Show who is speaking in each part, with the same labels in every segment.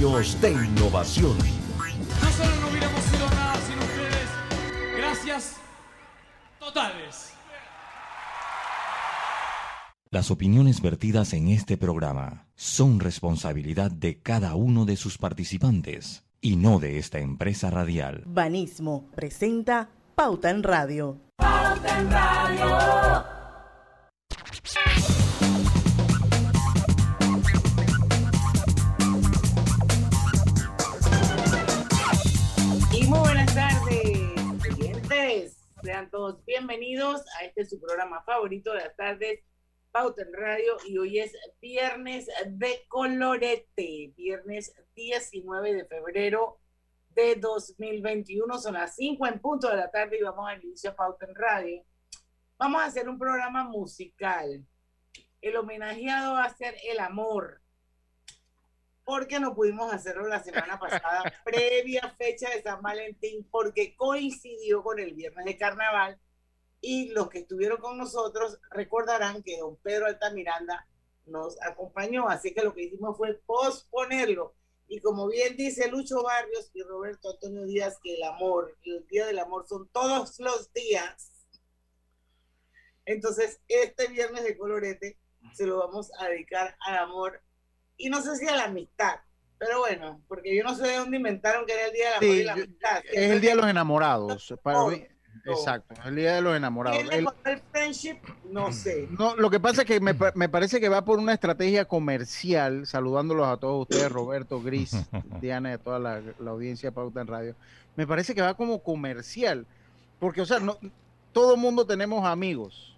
Speaker 1: años de innovación.
Speaker 2: Nosotros no hubiéramos sido nada sin ustedes. Gracias totales.
Speaker 3: Las opiniones vertidas en este programa son responsabilidad de cada uno de sus participantes y no de esta empresa radial.
Speaker 4: Banismo presenta Pauta en Radio.
Speaker 5: Pauta en Radio.
Speaker 6: Todos bienvenidos a este su programa favorito de las tardes, Pauta en Radio. Y hoy es viernes de colorete, viernes 19 de febrero de 2021. Son las 5 en punto de la tarde y vamos al inicio a Radio. Vamos a hacer un programa musical. El homenajeado va a ser El Amor porque no pudimos hacerlo la semana pasada, previa fecha de San Valentín, porque coincidió con el viernes de carnaval. Y los que estuvieron con nosotros recordarán que don Pedro Altamiranda nos acompañó, así que lo que hicimos fue posponerlo. Y como bien dice Lucho Barrios y Roberto Antonio Díaz, que el amor, el Día del Amor son todos los días. Entonces, este viernes de colorete se lo vamos a dedicar al amor y no sé si a la amistad, pero bueno, porque yo no sé de dónde inventaron que era el día de la
Speaker 7: Sí,
Speaker 6: y la
Speaker 7: yo-
Speaker 6: amistad.
Speaker 7: es el día de los enamorados. Para mí- exacto, es el día de los enamorados.
Speaker 6: ¿Quién le
Speaker 7: El-
Speaker 6: contó el friendship? No sé.
Speaker 7: no, lo que pasa es que me, pa- me parece que va por una estrategia comercial, saludándolos a todos ustedes, Roberto, Gris, Diana y a toda la, la audiencia de Pauta en Radio. Me parece que va como comercial, porque, o sea, no, todo mundo tenemos amigos,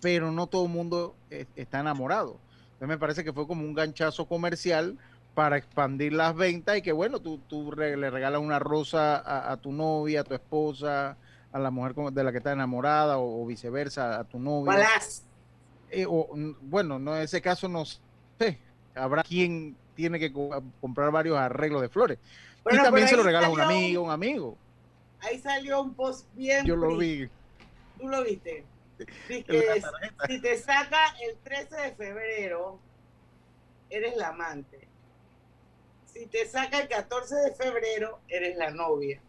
Speaker 7: pero no todo el mundo está enamorado. Entonces me parece que fue como un ganchazo comercial para expandir las ventas y que bueno, tú, tú re- le regalas una rosa a, a tu novia, a tu esposa, a la mujer de la que está enamorada o, o viceversa, a tu novia.
Speaker 6: Balas.
Speaker 7: Eh, o, bueno, no en ese caso no sé. Habrá quien tiene que co- comprar varios arreglos de flores.
Speaker 6: Bueno,
Speaker 7: y también se lo
Speaker 6: ahí
Speaker 7: regala a un amigo, un amigo.
Speaker 6: Ahí salió un post bien.
Speaker 7: Yo lo vi.
Speaker 6: ¿Tú lo viste? Que si te saca el 13 de febrero, eres la amante. Si te saca el 14 de febrero, eres la novia.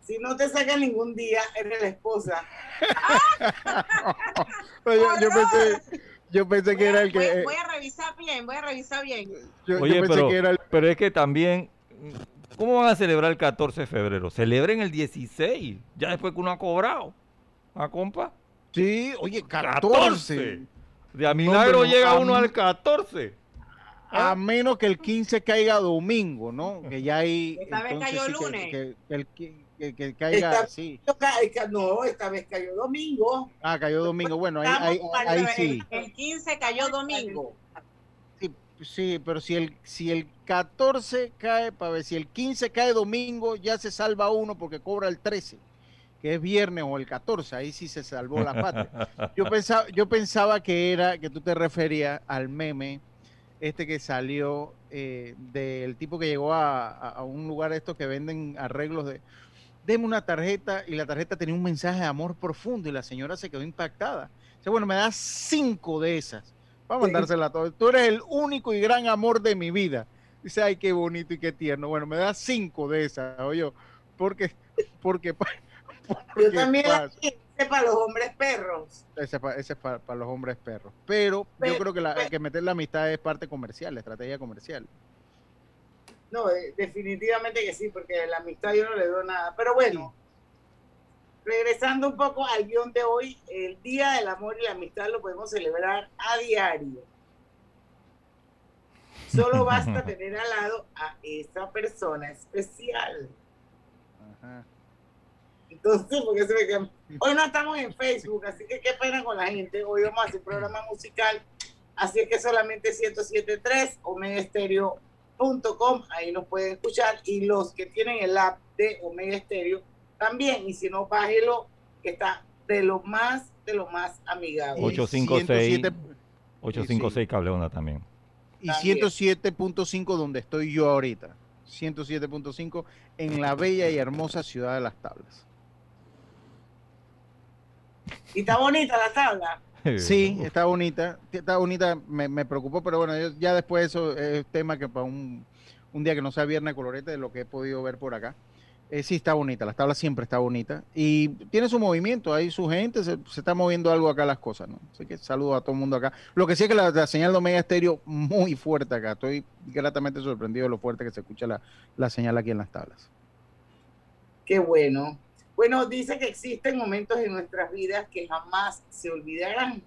Speaker 6: Si no te saca ningún día, eres la esposa.
Speaker 7: No, yo, yo pensé, yo pensé que era el que.
Speaker 8: Voy,
Speaker 7: eh,
Speaker 8: voy a revisar bien, voy a revisar bien.
Speaker 7: yo, yo
Speaker 9: Oye,
Speaker 7: pensé
Speaker 9: pero,
Speaker 7: que era el.
Speaker 9: pero es que también, ¿cómo van a celebrar el 14 de febrero? Celebren el 16, ya después que uno ha cobrado. ¿A compa?
Speaker 7: Sí, oye, 14.
Speaker 9: 14. De a milagro
Speaker 7: no,
Speaker 9: llega
Speaker 7: a
Speaker 9: uno al 14.
Speaker 7: A menos que el 15 caiga domingo, ¿no? Que ya hay.
Speaker 8: Esta vez
Speaker 7: entonces
Speaker 8: cayó
Speaker 7: sí que-
Speaker 8: lunes.
Speaker 7: Que, que el que- que caiga,
Speaker 6: Esta-
Speaker 7: sí.
Speaker 6: No, esta vez cayó domingo.
Speaker 7: Ah, cayó domingo. Bueno, ahí, ahí, ahí sí.
Speaker 8: El 15 cayó domingo.
Speaker 7: Sí, sí, pero si el, si el 14 cae, para ver, si el 15 cae domingo, ya se salva uno porque cobra el 13, que es viernes o el 14, ahí sí se salvó la patria. Yo pensaba, yo pensaba que era, que tú te referías al meme, este que salió eh, del tipo que llegó a, a- a un lugar de estos que venden arreglos de, deme una tarjeta y la tarjeta tenía un mensaje de amor profundo y la señora se quedó impactada. O sea, bueno, me das cinco de esas. Vamos a mandársela a todos. Tú eres el único y gran amor de mi vida. Dice, ay, qué bonito y qué tierno. Bueno, me das cinco de esas, oye, porque, porque,
Speaker 6: Yo también
Speaker 7: pasa.
Speaker 6: hice para los hombres perros.
Speaker 7: Ese, es pa- ese es para los hombres perros. Pero,
Speaker 6: Pero-
Speaker 7: yo creo que, la,
Speaker 6: pero-
Speaker 7: que meter la amistad es parte comercial, la estrategia comercial.
Speaker 6: No, de- definitivamente que sí, porque la amistad yo no le doy nada. Pero bueno, regresando un poco al guion de hoy, el Día del Amor y la Amistad lo podemos celebrar a diario. Solo basta tener al lado a esa persona especial.
Speaker 7: Ajá.
Speaker 6: Entonces, porque se me queda- Hoy no estamos en Facebook, así que qué pena con la gente. Hoy vamos a hacer programa musical. Así es que solamente 1073 omegaestereo.com, ahí nos pueden escuchar. Y los que tienen el app de Omega Estéreo también. Y si no, bájelo, que está de lo más, de lo más amigable.
Speaker 7: Y
Speaker 9: 856
Speaker 7: 107
Speaker 9: 856 cable onda también.
Speaker 7: Y
Speaker 6: También.
Speaker 7: 107.5 donde estoy yo ahorita. 107.5 en la bella y hermosa ciudad de Las Tablas.
Speaker 6: Y está bonita la tabla.
Speaker 7: Sí, está bonita, está bonita, me, me preocupó, pero bueno, yo- ya después eso es tema que para un un día que no sea viernes colorete de lo que he podido ver por acá. Eh, sí, está bonita, la tabla siempre está bonita. Y tiene su movimiento, hay su gente, se, se está moviendo algo acá las cosas, ¿no? Así que saludo a todo el mundo acá. Lo que sí es que la, la señal de Omega Estéreo muy fuerte acá. Estoy gratamente sorprendido de lo fuerte que se escucha la, la señal aquí en las tablas.
Speaker 6: Qué bueno. Bueno, dice que existen momentos en nuestras vidas que jamás se olvidarán.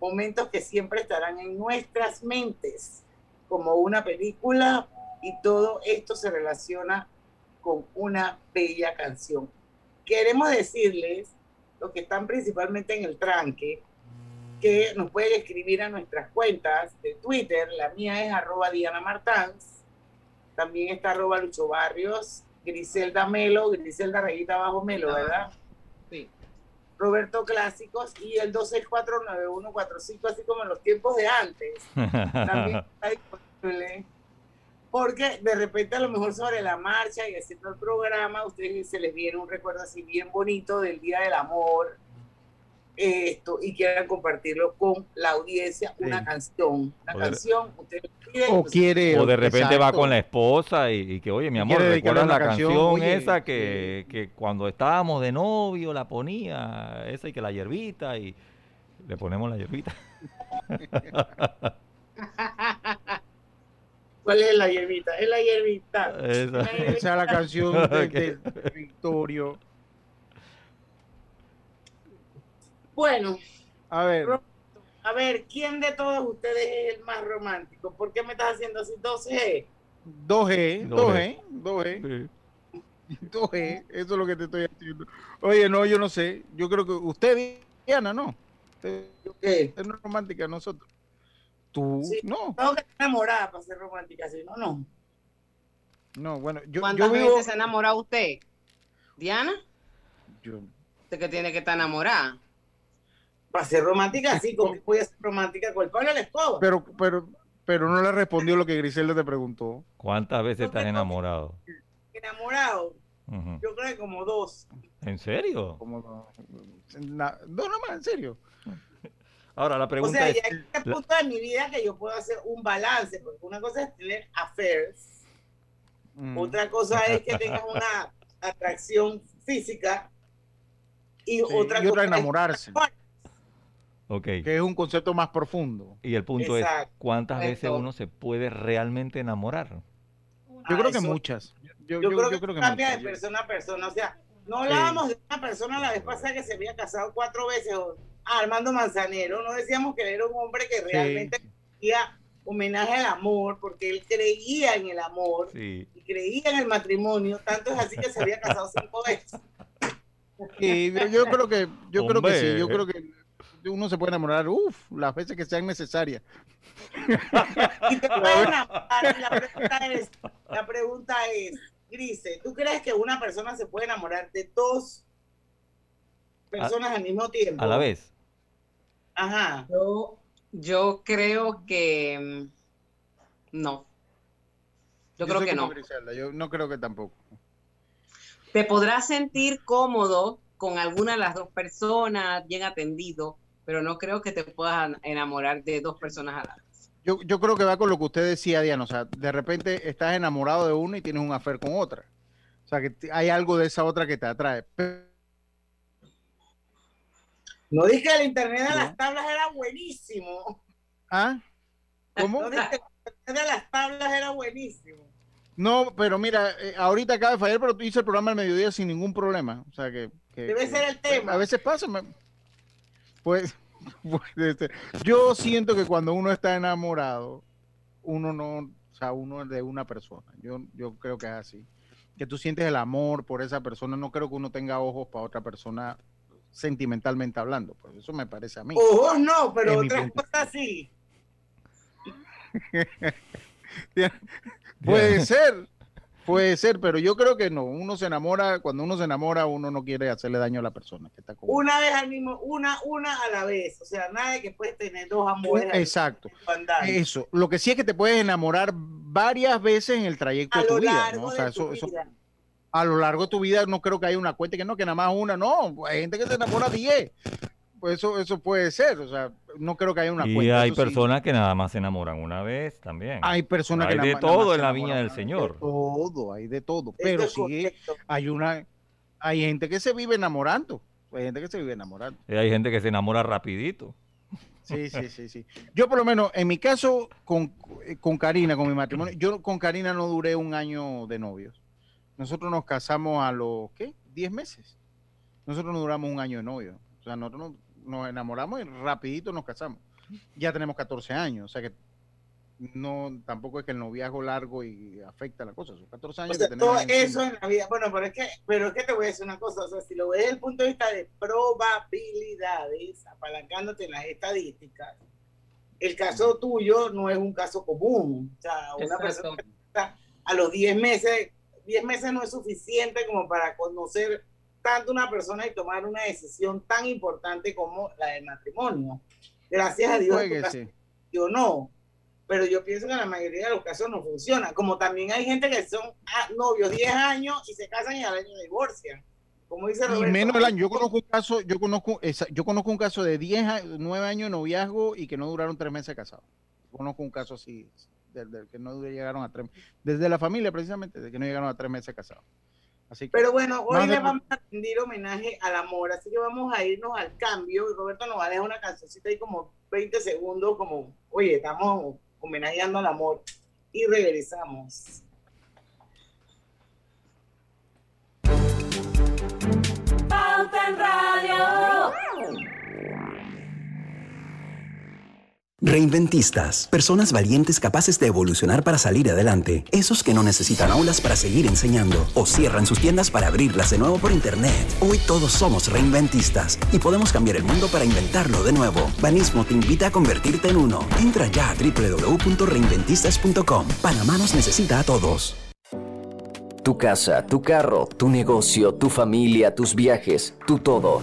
Speaker 6: Momentos que siempre estarán en nuestras mentes, como una película, y todo esto se relaciona con una bella canción. Queremos decirles, los que están principalmente en el tranque, que nos pueden escribir a nuestras cuentas de Twitter. La mía es arroba Diana Martans. También está arroba Lucho Barrios, Griselda Melo, Griselda Rayita Bajo Melo, ¿verdad?
Speaker 8: Sí.
Speaker 6: Roberto Clásicos y el 2649145, así como en los tiempos de antes. También está disponible. Porque de repente a lo mejor sobre la marcha y haciendo el programa, a ustedes se les viene un recuerdo así bien bonito del Día del Amor, esto, y quieran compartirlo con la audiencia, una
Speaker 7: Sí.
Speaker 6: canción, una
Speaker 9: O
Speaker 6: canción, ustedes piden,
Speaker 7: O quiere.
Speaker 9: O de repente va con la esposa y, y que, oye, mi amor, ¿recuerdas la canción,
Speaker 7: canción? Oye,
Speaker 9: esa que, que cuando estábamos de novio la ponía, esa y que la hierbita y le ponemos la hierbita?
Speaker 6: ¿Cuál es la hierbita? Es la hierbita.
Speaker 9: Esa.
Speaker 7: Esa es la canción de- de Victorio.
Speaker 6: Bueno,
Speaker 7: A ver,
Speaker 6: a ver, ¿quién de todos ustedes es el más romántico? ¿Por qué me estás haciendo así? Entonces,
Speaker 7: 2G,
Speaker 9: 2G.
Speaker 7: 2G, 2G,
Speaker 9: Sí.
Speaker 7: 2G, eso es lo que te estoy haciendo. Oye, no, yo no sé. Yo creo que usted, Diana, no. Usted
Speaker 6: ¿qué?
Speaker 7: es romántica, nosotros. Tú,
Speaker 6: Sí.
Speaker 7: no.
Speaker 6: Tengo que estar enamorada para ser romántica, si no, no.
Speaker 7: No, bueno, yo,
Speaker 8: ¿Cuántas
Speaker 7: yo vivo.
Speaker 8: veces se ha enamorado usted? ¿Diana?
Speaker 7: yo-
Speaker 8: Usted que tiene que estar enamorada.
Speaker 6: Para ser romántica, sí, como que voy a ser romántica con el Pablo la escoba.
Speaker 7: pero, pero, pero no le respondió lo que Griselda te preguntó.
Speaker 9: ¿Cuántas veces estás enamorado?
Speaker 6: Enamorado, yo creo que como dos.
Speaker 9: ¿En serio?
Speaker 7: Como na- no, no más, en serio.
Speaker 9: Ahora la
Speaker 6: O
Speaker 9: pregunta
Speaker 6: sea,
Speaker 9: es,
Speaker 6: ya en este punto de mi vida que yo puedo hacer un balance, porque una cosa es tener affairs,
Speaker 7: Mm.
Speaker 6: otra cosa es que tengas una atracción física y
Speaker 7: Sí,
Speaker 6: otra
Speaker 7: y otra
Speaker 6: cosa es-
Speaker 7: que es un concepto más profundo.
Speaker 9: y el punto es,
Speaker 6: Exacto.
Speaker 9: ¿cuántas veces uno se puede realmente enamorar?
Speaker 7: Yo
Speaker 6: Ah,
Speaker 7: creo que muchas. Yo,
Speaker 6: Yo,
Speaker 7: yo-
Speaker 6: creo
Speaker 7: yo
Speaker 6: que,
Speaker 7: creo que
Speaker 6: cambia
Speaker 7: muchas.
Speaker 6: de persona a persona. O sea, no hablábamos de una persona la vez pasada que se había casado cuatro veces, o- ah, Armando Manzanero. No decíamos que era un hombre que realmente hacía homenaje al amor, porque él creía en el amor
Speaker 9: Sí.
Speaker 6: y creía en el matrimonio. Tanto es así que se había casado cinco veces.
Speaker 7: Sí, yo, yo creo que, yo creo que sí, yo creo que uno se puede enamorar, uff, las veces que sean necesarias.
Speaker 6: Y te puedes enamorar. La pregunta es, la pregunta es, Grise, ¿tú crees que una persona se puede enamorar de dos personas al mismo tiempo?
Speaker 9: A la vez.
Speaker 6: Ajá.
Speaker 8: Yo, yo creo que mm, no. Yo creo
Speaker 7: soy
Speaker 8: que no.
Speaker 7: Griselda, yo no creo que tampoco.
Speaker 8: Te podrás sentir cómodo con alguna de las dos personas, bien atendido, pero no creo que te puedas enamorar de dos personas a la vez.
Speaker 7: Yo, yo creo que va con lo que usted decía, Diana. O sea, de repente estás enamorado de una y tienes un affair con otra. O sea, que hay algo de esa otra que te atrae.
Speaker 6: No dije que el internet de
Speaker 7: No.
Speaker 6: las tablas era buenísimo.
Speaker 7: ¿Ah? ¿Cómo?
Speaker 6: No dije que el internet de las tablas era buenísimo.
Speaker 7: No, pero mira, eh, ahorita acaba de fallar, pero tú hice el programa al mediodía sin ningún problema. O sea, que... que-
Speaker 6: Debe
Speaker 7: que-
Speaker 6: ser el tema.
Speaker 7: A veces pasa. me- Pues, ser. yo siento que cuando uno está enamorado, uno no, o sea, uno es de una persona. Yo, yo creo que es así. Que tú sientes el amor por esa persona. No creo que uno tenga ojos para otra persona sentimentalmente hablando. Pues eso me parece a mí.
Speaker 6: Ojos no, pero otras cosas sí.
Speaker 7: Puede ser, puede ser, pero yo creo que no. Uno se enamora, cuando uno se enamora, uno no quiere hacerle daño a la persona que está con.
Speaker 6: Una vez al mismo, una, una a la vez. O sea, nada que puedes tener dos amores.
Speaker 7: Exacto. Eso. Lo que sí es que te puedes enamorar varias veces en el trayecto
Speaker 6: a
Speaker 7: de tu
Speaker 6: lo
Speaker 7: vida.
Speaker 6: largo
Speaker 7: ¿no? O sea, eso,
Speaker 6: tu
Speaker 7: eso-
Speaker 6: vida.
Speaker 7: a lo largo de tu vida no creo que haya una cuenta que no, que nada más una. No, hay gente que se enamora 10. Pues eso, eso puede ser. O sea, no creo que haya una
Speaker 9: Y
Speaker 7: cuenta.
Speaker 9: hay
Speaker 7: sí.
Speaker 9: personas que nada más se enamoran una vez también.
Speaker 7: Hay personas que
Speaker 9: Hay
Speaker 7: nada
Speaker 9: de
Speaker 7: nada
Speaker 9: todo en la viña del Señor.
Speaker 7: De todo, hay de todo. Pero sí hay una, hay gente que se vive enamorando. Hay gente que se vive enamorando.
Speaker 9: Y hay gente que se enamora rapidito.
Speaker 7: Sí, sí, sí, sí. Yo por lo menos, en mi caso, con, eh, con Karina, con mi matrimonio, yo con Karina no duré un año de novios. Nosotros nos casamos a los, ¿qué? ¿10 meses? Nosotros no duramos un año de novios. O sea, nosotros nos, nos enamoramos y rapidito nos casamos. Ya tenemos 14 años, o sea que no, tampoco es que el noviazgo largo y afecta la cosa. Son 14
Speaker 6: O
Speaker 7: años
Speaker 6: sea,
Speaker 7: que tenemos
Speaker 6: todo eso en la vida. Bueno, pero es que, pero es que te voy a decir una cosa. O sea, si lo ves desde el punto de vista de probabilidades, apalancándote en las estadísticas, el caso tuyo no es un caso común. O sea, una
Speaker 8: Exacto.
Speaker 6: persona que está a los 10 meses, 10 meses no es suficiente como para conocer tanto una persona y tomar una decisión tan importante como la del matrimonio. Gracias a Dios, caso, yo no. Pero yo pienso que en la mayoría de los casos no funciona. Como también hay gente que son ah, novios 10 años y se casan y al año divorcian. Como dice
Speaker 7: Y
Speaker 6: Roberto.
Speaker 7: menos el año. Yo conozco un caso, yo conozco, yo conozco un caso de 10, a- 9 años de noviazgo y que no duraron 3 meses casados. Conozco un caso así, del, del que no llegaron a 3 Desde la familia, precisamente, de que no llegaron a 3 meses casados. Así que,
Speaker 6: Pero bueno, hoy
Speaker 7: de-
Speaker 6: le vamos a rendir homenaje al amor, así que vamos a irnos al cambio. Y Roberto nos va a dejar una cancioncita ahí como 20 segundos, como, oye, estamos homenajeando al amor. Y regresamos.
Speaker 5: Pauta en Radio.
Speaker 1: Reinventistas, personas valientes capaces de evolucionar para salir adelante, esos que no necesitan aulas para seguir enseñando o cierran sus tiendas para abrirlas de nuevo por internet. Hoy todos somos reinventistas y podemos cambiar el mundo para inventarlo de nuevo. Banismo te invita a convertirte en uno. Entra ya a www.reinventistas.com. Panamá nos necesita a todos.
Speaker 10: Tu casa, tu carro, tu negocio, tu familia, tus viajes, tu todo.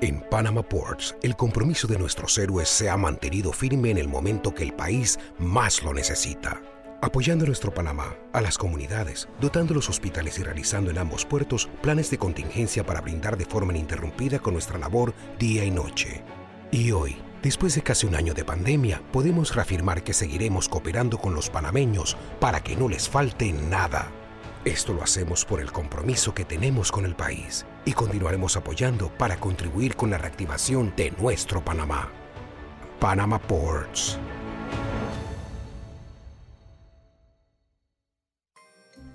Speaker 11: En Panama Ports, el compromiso de nuestros héroes se ha mantenido firme en el momento que el país más lo necesita. Apoyando a nuestro Panamá, a las comunidades, dotando los hospitales y realizando en ambos puertos planes de contingencia para brindar de forma ininterrumpida con nuestra labor día y noche. Y hoy, después de casi un año de pandemia, podemos reafirmar que seguiremos cooperando con los panameños para que no les falte nada. Esto lo hacemos por el compromiso que tenemos con el país y continuaremos apoyando para contribuir con la reactivación de nuestro Panamá. Panama Ports.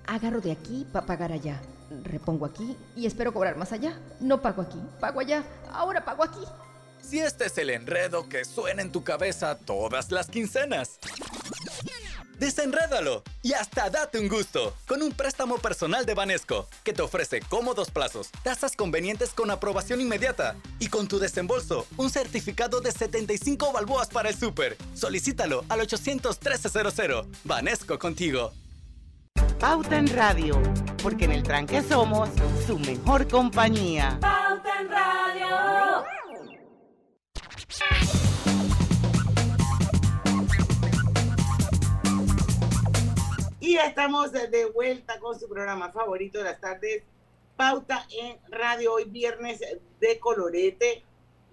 Speaker 12: Agarro de aquí para pagar allá. Repongo aquí y espero cobrar más allá. No pago aquí, pago allá. Ahora pago aquí.
Speaker 13: Si este es el enredo que suena en tu cabeza todas las quincenas. Desenrédalo y hasta date un gusto con un préstamo personal de Banesco que te ofrece cómodos plazos, tasas convenientes con aprobación inmediata y con tu desembolso un certificado de 75 balboas para el súper. Solicítalo al 800 1300. Banesco contigo.
Speaker 14: Pauta en Radio, porque en el tranque somos su mejor compañía.
Speaker 5: Pauta
Speaker 6: Y estamos de vuelta con su programa favorito de las tardes, Pauta en Radio, hoy viernes de colorete,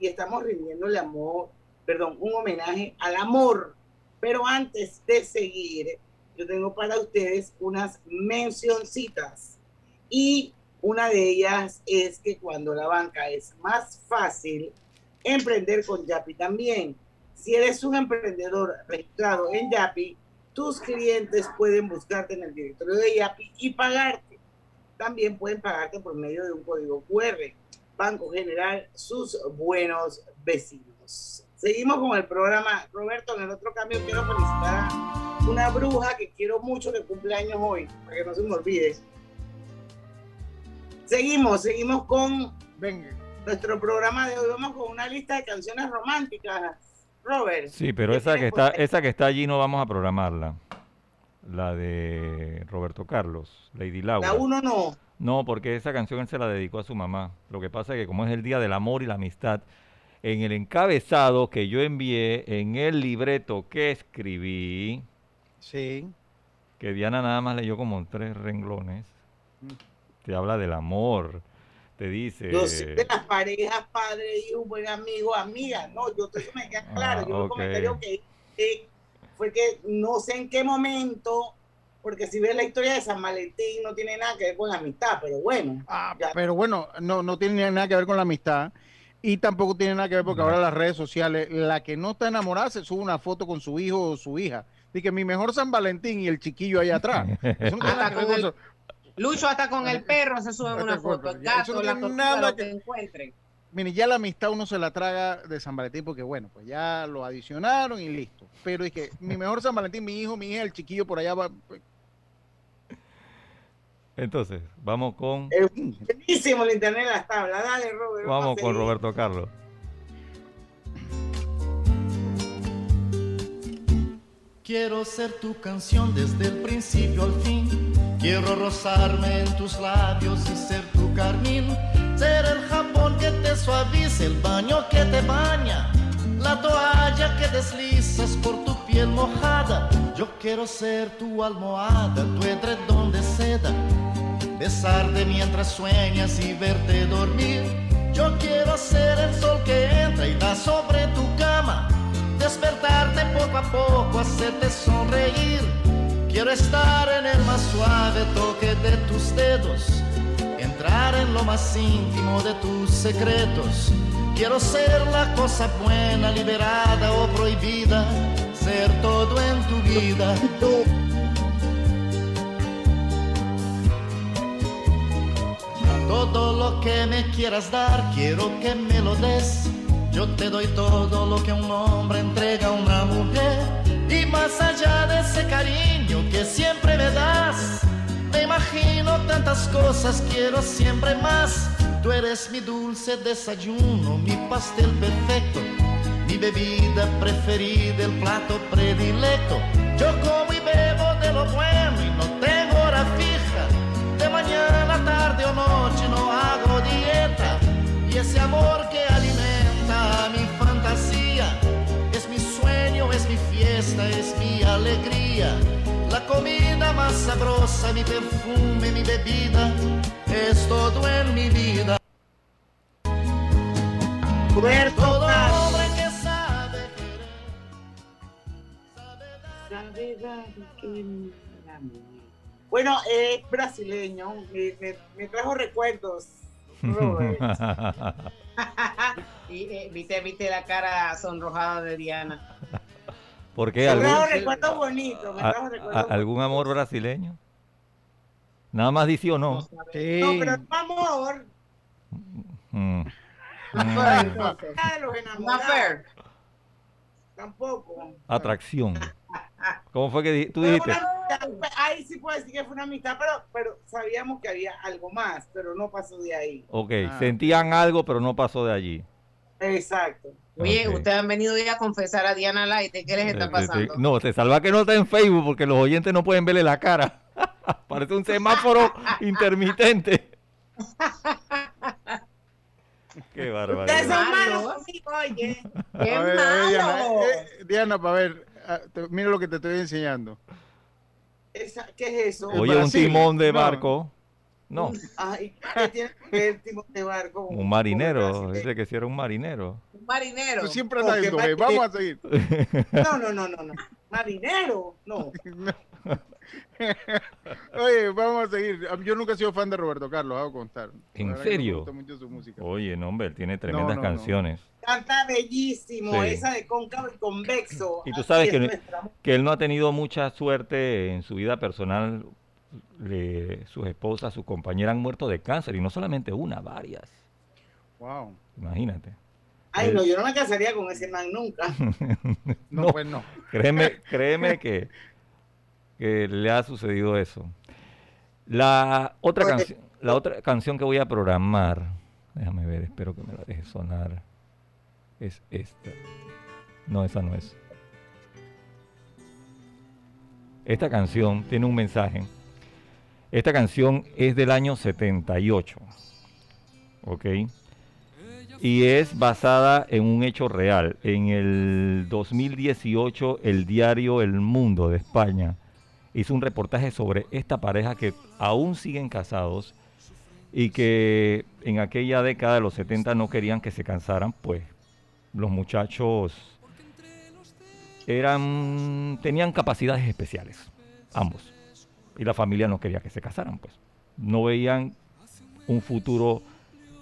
Speaker 6: y estamos rindiéndole amor, perdón, un homenaje al amor. Pero antes de seguir, yo tengo para ustedes unas mencioncitas. Y una de ellas es que cuando la banca es más fácil, emprender con Yapi también. Si eres un emprendedor registrado en Yapi, tus clientes pueden buscarte en el directorio de IAPI y pagarte. También pueden pagarte por medio de un código QR. Banco General, sus buenos vecinos. Seguimos con el programa. Roberto, en el otro cambio quiero felicitar a una bruja que quiero mucho que cumpleaños hoy, para que no se me olvide. Seguimos, seguimos con nuestro programa de hoy. Vamos con una lista de canciones románticas. Robert.
Speaker 9: Sí, pero
Speaker 6: ¿qué
Speaker 9: esa que está, esa que está allí no vamos a programarla. La de Roberto Carlos, Lady Laura.
Speaker 6: La uno no.
Speaker 9: No, porque esa canción él se la dedicó a su mamá. Lo que pasa es que como es el Día del Amor y la Amistad, en el encabezado que yo envié, en el libreto que escribí,
Speaker 7: Sí.
Speaker 9: que Diana nada más leyó como tres renglones, te habla del amor, te dice...
Speaker 6: Yo sé de las parejas, padre, hijo, buen amigo, amiga. No, yo eso me queda claro.
Speaker 9: Ah,
Speaker 6: yo el
Speaker 9: ok.
Speaker 6: comentario que fue que no sé en qué momento, porque si ves la historia de San Valentín no tiene nada que ver con la amistad, pero bueno. ya.
Speaker 7: Pero bueno, no, no tiene nada que ver con la amistad. Y tampoco tiene nada que ver porque ahora las redes sociales, la que no está enamorada se sube una foto con su hijo o su hija. Dice que mi mejor San Valentín y el chiquillo ahí atrás. Eso no tiene nada que ver
Speaker 8: con
Speaker 7: eso.
Speaker 8: Lucho hasta con el perro se sube una foto, el
Speaker 7: no
Speaker 8: gato, la
Speaker 7: tiene
Speaker 8: tortuga,
Speaker 7: nada
Speaker 8: lo que
Speaker 7: que-
Speaker 8: encuentren.
Speaker 7: Mire, ya la amistad uno se la traga de San Valentín porque, bueno, pues ya lo adicionaron y listo. Pero es que mi mejor San Valentín, mi hijo, mi hija, el chiquillo por allá va. pues,
Speaker 9: Entonces, vamos con,
Speaker 6: Es buenísimo el internet de las tablas. Dale, Robert.
Speaker 9: vamos con. Roberto Carlos.
Speaker 15: Quiero ser tu canción desde el principio al fin. Quiero rozarme en tus labios y ser tu carmín. Ser el jabón que te suaviza, el baño que te baña. La toalla que deslizas por tu piel mojada. Yo quiero ser tu almohada, tu edredón de seda. Besarte mientras sueñas y verte dormir. Yo quiero ser el sol que entra y da sobre tu cama. Despertarte poco a poco, hacerte sonreír. Quiero estar en el más suave toque de tus dedos. Entrar en lo más íntimo de tus secretos. Quiero ser la cosa buena, liberada o prohibida. Ser todo en tu vida. Todo lo que me quieras dar, quiero que me lo des. Yo te doy todo lo que un hombre entrega a una mujer. Y más allá de ese cariño que siempre me das, me imagino tantas cosas, quiero siempre más. Tú eres mi dulce desayuno, mi pastel perfecto, mi bebida preferida, el plato predilecto. Yo como y bebo de lo bueno comida más sabrosa, mi perfume, mi bebida, es todo en mi vida.
Speaker 6: Roberto
Speaker 15: Todo
Speaker 6: Carlos.
Speaker 15: hombre que sabe
Speaker 6: Sabe dar que me enamoré. Bueno, es brasileño. Me, me- me trajo recuerdos.
Speaker 8: Y, eh, viste, viste la cara sonrojada de Diana.
Speaker 9: ¿Por qué?
Speaker 6: Me
Speaker 9: ¿Algún,
Speaker 6: trajo recuerdos bonitos. Me
Speaker 9: a-
Speaker 6: trajo
Speaker 9: a-
Speaker 6: recuerdos
Speaker 9: ¿Algún amor brasileño? Nada más dice o no.
Speaker 7: Sí.
Speaker 6: No, pero no amor.
Speaker 9: Mm. Mm.
Speaker 8: fair.
Speaker 6: Tampoco.
Speaker 9: Atracción. ¿Cómo fue que di- tú dijiste?
Speaker 6: amistad, ahí sí puedo decir que fue una amistad, pero, pero sabíamos que había algo más, pero no pasó de ahí.
Speaker 9: Ok,
Speaker 7: Ah.
Speaker 9: sentían algo, pero no pasó de allí.
Speaker 6: Exacto.
Speaker 8: Oye, ustedes han venido ya a confesar a Diana Laite. ¿Qué les está
Speaker 9: Eh, eh,
Speaker 8: pasando?
Speaker 9: eh, No, te salva que no está en Facebook porque los oyentes no pueden verle la cara. Parece un semáforo intermitente. Qué
Speaker 6: Ustedes
Speaker 9: barbaridad.
Speaker 6: son malos conmigo, oye.
Speaker 8: ¡Qué
Speaker 7: A ver, a ver, Diana,
Speaker 8: malo!
Speaker 7: eh, Diana, para ver, ah, mira lo que te estoy enseñando.
Speaker 6: Esa- ¿Qué es eso?
Speaker 9: Oye, un timón de barco. No,
Speaker 6: Ay, ¿qué tiene que ver barco? con-
Speaker 9: un marinero. Dice que si era un marinero.
Speaker 8: Un marinero.
Speaker 7: Tú siempre
Speaker 6: No,
Speaker 7: andas doble.
Speaker 6: marinero.
Speaker 7: Vamos a seguir.
Speaker 6: No, no, no, no, no. Marinero, no.
Speaker 7: Oye, vamos a seguir. Yo nunca he sido fan de Roberto Carlos, hago constar.
Speaker 9: ¿En
Speaker 7: no me
Speaker 9: serio?
Speaker 7: gusta mucho su música.
Speaker 9: Oye, no, hombre, él tiene tremendas
Speaker 7: no, no.
Speaker 9: canciones.
Speaker 6: Canta bellísimo,
Speaker 9: Sí.
Speaker 6: esa de cóncavo y convexo.
Speaker 9: Y tú sabes que él no ha tenido mucha suerte en su vida personal. Le- sus esposas, sus compañeras han muerto de cáncer y no solamente una, varias.
Speaker 7: Wow.
Speaker 9: Imagínate.
Speaker 6: Ay,
Speaker 9: Él-
Speaker 6: no, yo no me casaría con ese man nunca.
Speaker 7: No, pues no.
Speaker 9: Créeme, créeme que, que le ha sucedido eso. La otra, canción, la otra canción que voy a programar, déjame ver, espero que me la deje sonar, es esta. No, esa no es. Esta canción tiene un mensaje. Esta canción es del año 78. ¿Ok? y es basada en un hecho real. En el 2018, el diario El Mundo de España hizo un reportaje sobre esta pareja que aún siguen casados y que en aquella década de los 70 no querían que se casaran, pues los muchachos eran tenían capacidades especiales, ambos. Y la familia no quería que se casaran, pues. No veían un futuro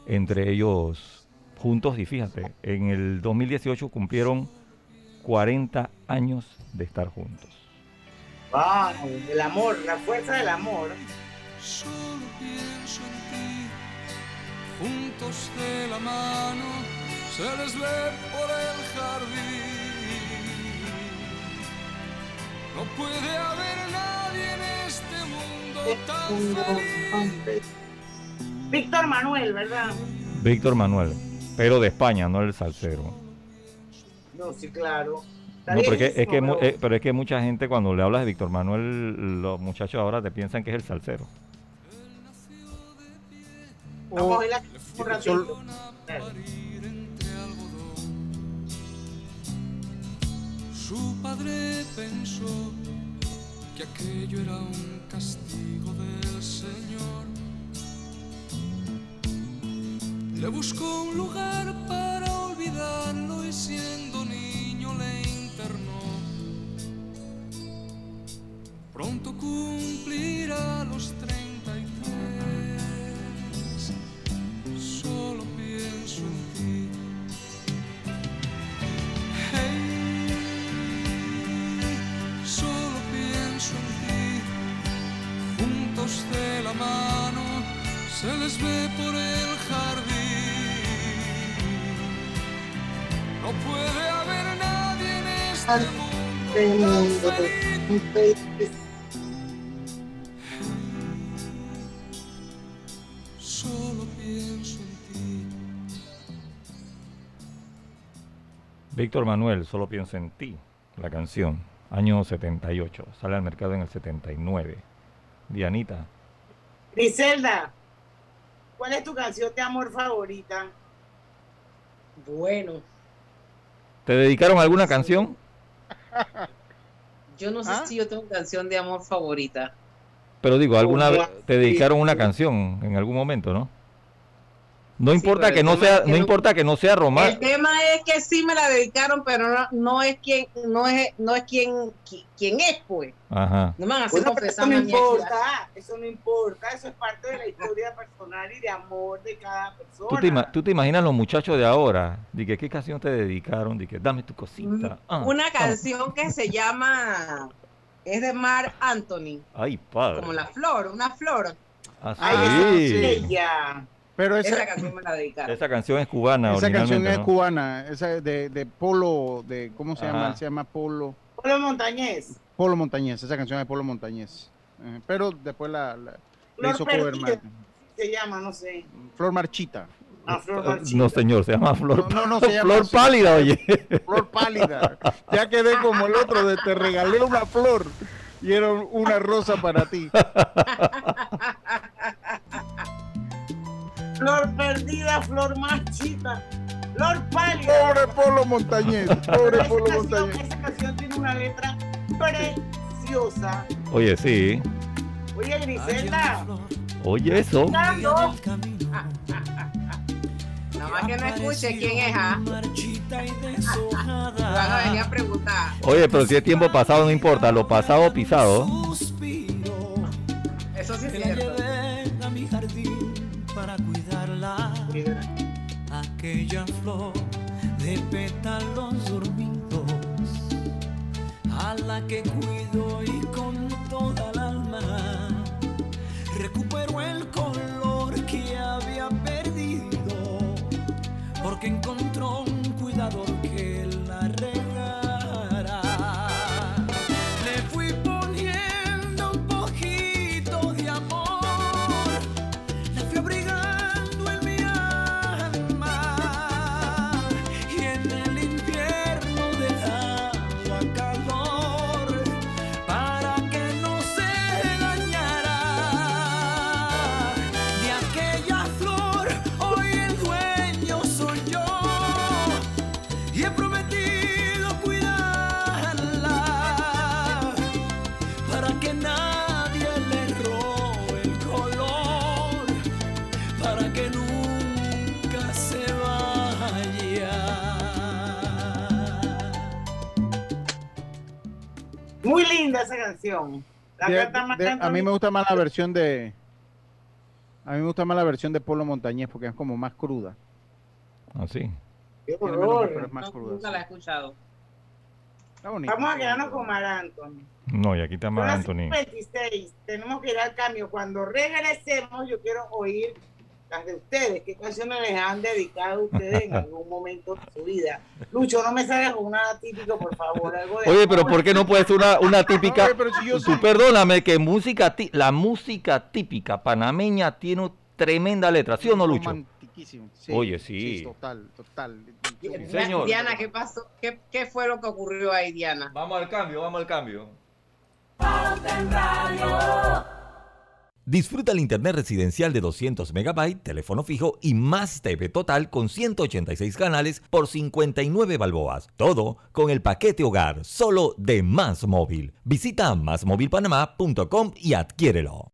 Speaker 9: entre ellos juntos y fíjate, en el 2018 cumplieron 40 años de estar juntos.
Speaker 6: Wow, el amor, la fuerza del amor.
Speaker 2: Solo pienso en ti, juntos de la mano, se les ve por el jardín. No puede haber nadie en este mundo tan feliz.
Speaker 6: Víctor Manuel, ¿verdad?
Speaker 9: Víctor Manuel, pero de España, no el salsero.
Speaker 6: No, sí, claro.
Speaker 9: No, porque es que,
Speaker 6: pero-
Speaker 9: eh, pero es que mucha gente cuando le hablas de Víctor Manuel, los muchachos ahora te piensan que es el salsero.
Speaker 6: Vamos a bailar un
Speaker 2: Su padre pensó que aquello era un castigo del Señor. Le buscó un lugar para olvidarlo y siendo niño le internó. Pronto cumplirá los 33. En mundo tan feliz. Solo pienso en ti.
Speaker 9: Víctor Manuel, solo pienso en ti, la canción, año 78, sale al mercado en el 79. Dianita,
Speaker 6: Griselda, ¿cuál es tu canción de amor favorita?
Speaker 8: Bueno,
Speaker 9: ¿te dedicaron alguna canción?
Speaker 8: Yo no sé
Speaker 6: ¿Ah?
Speaker 8: si yo tengo canción de amor favorita.
Speaker 9: Pero digo, ¿alguna
Speaker 8: ¿Cómo
Speaker 9: vez te dedicaron una canción en algún momento, no? No importa que
Speaker 8: el
Speaker 9: no sea,
Speaker 8: es que
Speaker 9: no
Speaker 8: no-
Speaker 9: importa que no sea
Speaker 8: El
Speaker 9: romántico.
Speaker 8: tema es que sí me la dedicaron, pero no, no es quien, no es, no es quien, qui- quien es, pues.
Speaker 9: Ajá.
Speaker 8: No me van a hacer
Speaker 6: Bueno, eso no importa, eso no importa, eso es parte de la historia personal y de amor de cada persona.
Speaker 9: ¿Tú te, ima- tú te imaginas los muchachos de ahora? De que qué canción te dedicaron, de que dame tu cosita. Ah,
Speaker 8: Una
Speaker 9: ah.
Speaker 8: canción que se llama, es de Mar Anthony,
Speaker 9: Ay, padre.
Speaker 8: como la flor, una flor.
Speaker 9: Ah,
Speaker 7: Ay, esa
Speaker 6: Ella.
Speaker 7: Pero
Speaker 8: Esa,
Speaker 7: esa,
Speaker 8: canción me la dedicaron.
Speaker 9: Esa canción es cubana
Speaker 7: esa canción es
Speaker 9: ¿no?
Speaker 7: cubana, esa de, de Polo, de ¿cómo se llama?
Speaker 9: Ajá.
Speaker 7: Se llama Polo.
Speaker 6: Polo Montañez.
Speaker 7: Polo Montañés, esa canción es de Polo Montañés. Eh, pero después la, la- le hizo cover
Speaker 6: se llama, no sé.
Speaker 7: Flor Marchita.
Speaker 6: Ah, Flor Marchita.
Speaker 9: No, señor, se llama Flor,
Speaker 7: No, no, se llama
Speaker 9: Flor
Speaker 7: así.
Speaker 9: Pálida, oye.
Speaker 7: Flor pálida. Ya quedé como el otro de te regalé una flor y era una rosa para ti.
Speaker 6: Flor perdida, flor marchita, flor pálida.
Speaker 7: Pobre Polo Montañés, pobre
Speaker 6: Esa
Speaker 7: Polo
Speaker 6: canción,
Speaker 7: Montañés.
Speaker 6: esa canción tiene una letra preciosa.
Speaker 9: Oye, sí.
Speaker 6: Oye, Griselda.
Speaker 9: Oye, eso.
Speaker 6: Claro.
Speaker 8: Nada más que no escuche quién es, ¿ah? Van a venir a preguntar.
Speaker 9: Oye, pero si es tiempo pasado, no importa. Lo pasado, pisado.
Speaker 8: Eso sí es cierto.
Speaker 15: Aquella flor
Speaker 16: de pétalos dormidos, a la que cuido y con toda el alma recupero el color que había perdido, porque encontró
Speaker 6: Muy linda esa canción. La
Speaker 7: De-
Speaker 6: canta más
Speaker 7: de-
Speaker 6: canta
Speaker 7: a mí me gusta más la versión de. A mí me gusta más la versión de Polo Montañés porque es como más cruda.
Speaker 17: ¿Ah, sí?
Speaker 6: Qué
Speaker 7: menos
Speaker 6: horror.
Speaker 7: pero es más
Speaker 8: No,
Speaker 7: cruda.
Speaker 8: nunca la he escuchado.
Speaker 7: Está bonita.
Speaker 6: Vamos a quedarnos con Mar Anthony.
Speaker 17: No, y aquí está
Speaker 6: las
Speaker 17: Anthony.
Speaker 6: 26. Tenemos que ir al cambio. Cuando regresemos, yo quiero oír de ustedes. ¿Qué canciones les han dedicado a ustedes en algún momento de su vida? Lucho, no me salgas con nada típico, por favor. Algo de
Speaker 17: Oye, pero ¿por qué no puede ser una, una típica?
Speaker 7: Oye, pero si yo
Speaker 17: Tú
Speaker 7: soy-
Speaker 17: perdóname que música la música típica panameña tiene tremenda letra, ¿sí o no, Lucho?
Speaker 7: Romantiquísimo. Sí,
Speaker 17: Oye, sí.
Speaker 7: total, total.
Speaker 17: Señor.
Speaker 8: Diana, ¿qué pasó? ¿Qué, ¿Qué fue lo que ocurrió ahí, Diana?
Speaker 17: Vamos al cambio, vamos al cambio.
Speaker 9: Disfruta el internet residencial de 200 megabytes, teléfono fijo y más TV total con 186 canales por 59 balboas. Todo con el paquete hogar, solo de Más Móvil. Visita másmóvilpanamá.com y adquiérelo.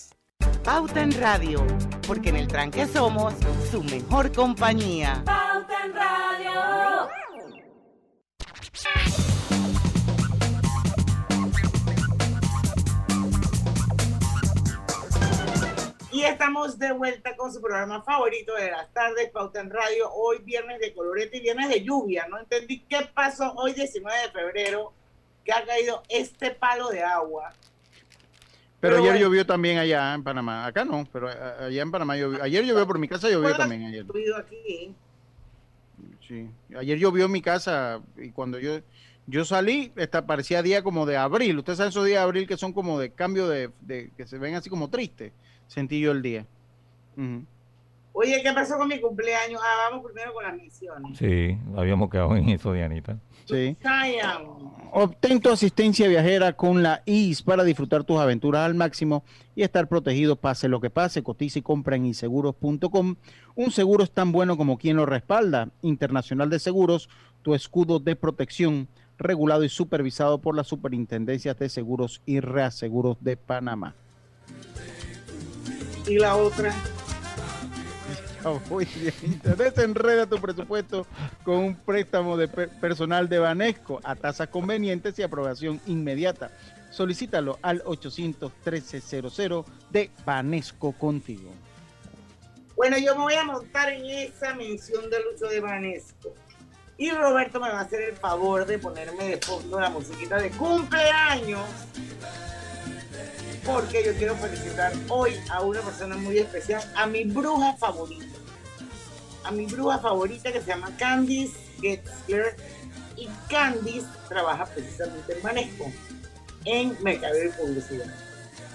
Speaker 14: Pauta en Radio, porque en el tranque somos su mejor compañía.
Speaker 18: Pauta en Radio.
Speaker 6: Y estamos de vuelta con su programa favorito de las tardes, Pauta en Radio. Hoy viernes de colorete y viernes de lluvia. No entendí qué pasó hoy 19 de febrero, que ha caído este palo de agua.
Speaker 7: Pero,
Speaker 6: Pero
Speaker 7: ayer
Speaker 6: bueno.
Speaker 7: llovió también allá en Panamá. Acá no, pero allá en Panamá llovió. Ayer llovió por mi casa, llovió también ayer.
Speaker 6: Aquí.
Speaker 7: Sí. Ayer llovió en mi casa y cuando yo yo salí, esta parecía día como de abril. Ustedes saben esos días de abril que son como de cambio de, de- que se ven así como tristes. Sentí yo el día.
Speaker 6: Oye, ¿qué pasó con mi cumpleaños? Ah, vamos primero con las misiones.
Speaker 9: Sí, habíamos quedado en eso, Dianita.
Speaker 7: Sí. Obtén tu asistencia viajera con la IS para disfrutar tus aventuras al máximo y estar protegido pase lo que pase. Cotiza y compra en inseguros.com. Un seguro es tan bueno como quien lo respalda. Internacional de Seguros, tu escudo de protección, regulado y supervisado por las superintendencias de seguros y reaseguros de Panamá.
Speaker 6: Y la otra.
Speaker 7: Uy, Dianita, Desenreda tu presupuesto con un préstamo de per- personal de Banesco a tasas convenientes y aprobación inmediata. Solicítalo al 813-00 de Banesco contigo.
Speaker 6: Bueno, yo me voy a montar en esa mención de Lucho de Vanesco. Y Roberto me va a hacer el favor de ponerme de fondo la musiquita de cumpleaños. Porque yo quiero felicitar hoy a una persona muy especial, a mi bruja favorita. A mi bruja favorita que se llama Candice Getzler. Y Candice trabaja precisamente en Vanesco, en Mercadeo y Publicidad.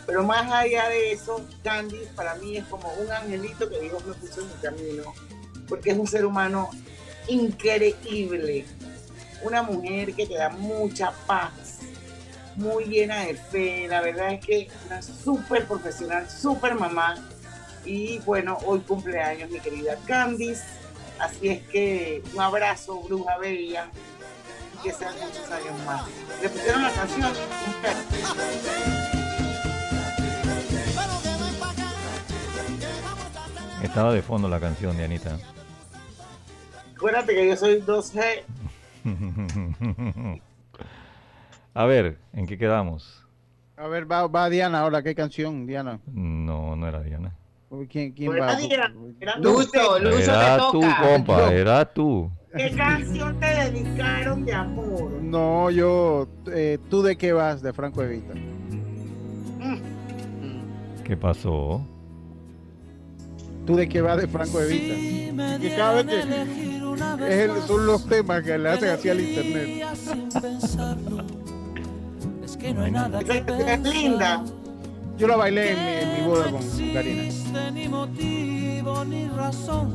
Speaker 6: Pero más allá de eso, Candice para mí es como un angelito que Dios me puso en mi camino, porque es un ser humano increíble, una mujer que te da mucha paz, muy llena de fe, la verdad es que una súper profesional, súper mamá, y bueno, hoy cumpleaños mi querida Candice, así es que un abrazo, bruja bella, y que sean muchos años más. Le pusieron la canción,
Speaker 9: Estaba de fondo la canción, Dianita.
Speaker 6: acuérdate que yo soy 2G,
Speaker 9: A ver, ¿en qué quedamos?
Speaker 7: A ver, va, va Diana ahora. ¿Qué canción, Diana?
Speaker 9: No, no era Diana.
Speaker 7: ¿Quién, quién
Speaker 6: Pues
Speaker 7: va?
Speaker 6: Diana, era
Speaker 8: Lucho, Lucho
Speaker 9: Era
Speaker 8: te
Speaker 9: tú,
Speaker 8: toca.
Speaker 9: compa, era tú.
Speaker 6: ¿Qué canción te dedicaron de amor?
Speaker 7: No, yo. eh, ¿Tú de qué vas? De Franco Evita.
Speaker 9: ¿Qué pasó?
Speaker 7: ¿Tú de qué vas de Franco Evita? Que cada vez que. es el- son los temas que le hacen así al internet.
Speaker 19: sin pensarlo. Es que no hay nada que
Speaker 6: Es linda.
Speaker 7: Yo la bailé en mi, en mi boda con Karina.
Speaker 19: existe ni motivo ni razón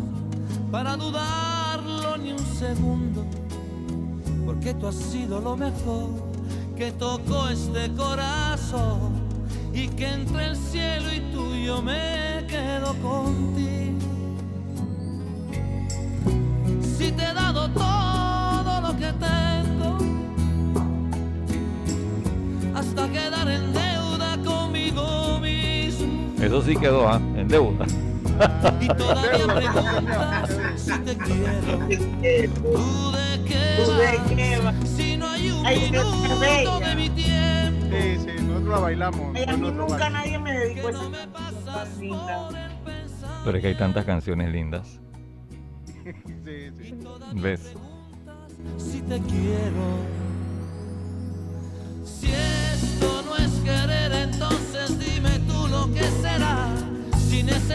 Speaker 19: para dudarlo ni un segundo. Porque tú has sido lo mejor que tocó este corazón. Y que entre el cielo y tú yo me quedo contigo. Si te he dado todo lo que tengo, hasta quedar en deuda conmigo mismo.
Speaker 9: Eso sí quedó, ¿ah? En deuda.
Speaker 19: Y todavía preguntas si te quiero. ¿Tú de qué
Speaker 6: ¿Tú de
Speaker 19: vas? Si no hay un
Speaker 6: Ay, qué
Speaker 19: minuto de mi tiempo.
Speaker 7: Sí, sí, nosotros la bailamos.
Speaker 6: Ay, a mí nunca
Speaker 7: baile.
Speaker 6: nadie me dedicó esa canción tan linda.
Speaker 9: Pero es que hay tantas canciones lindas.
Speaker 7: Sí, sí.
Speaker 9: ¿Ves?
Speaker 19: si te quiero.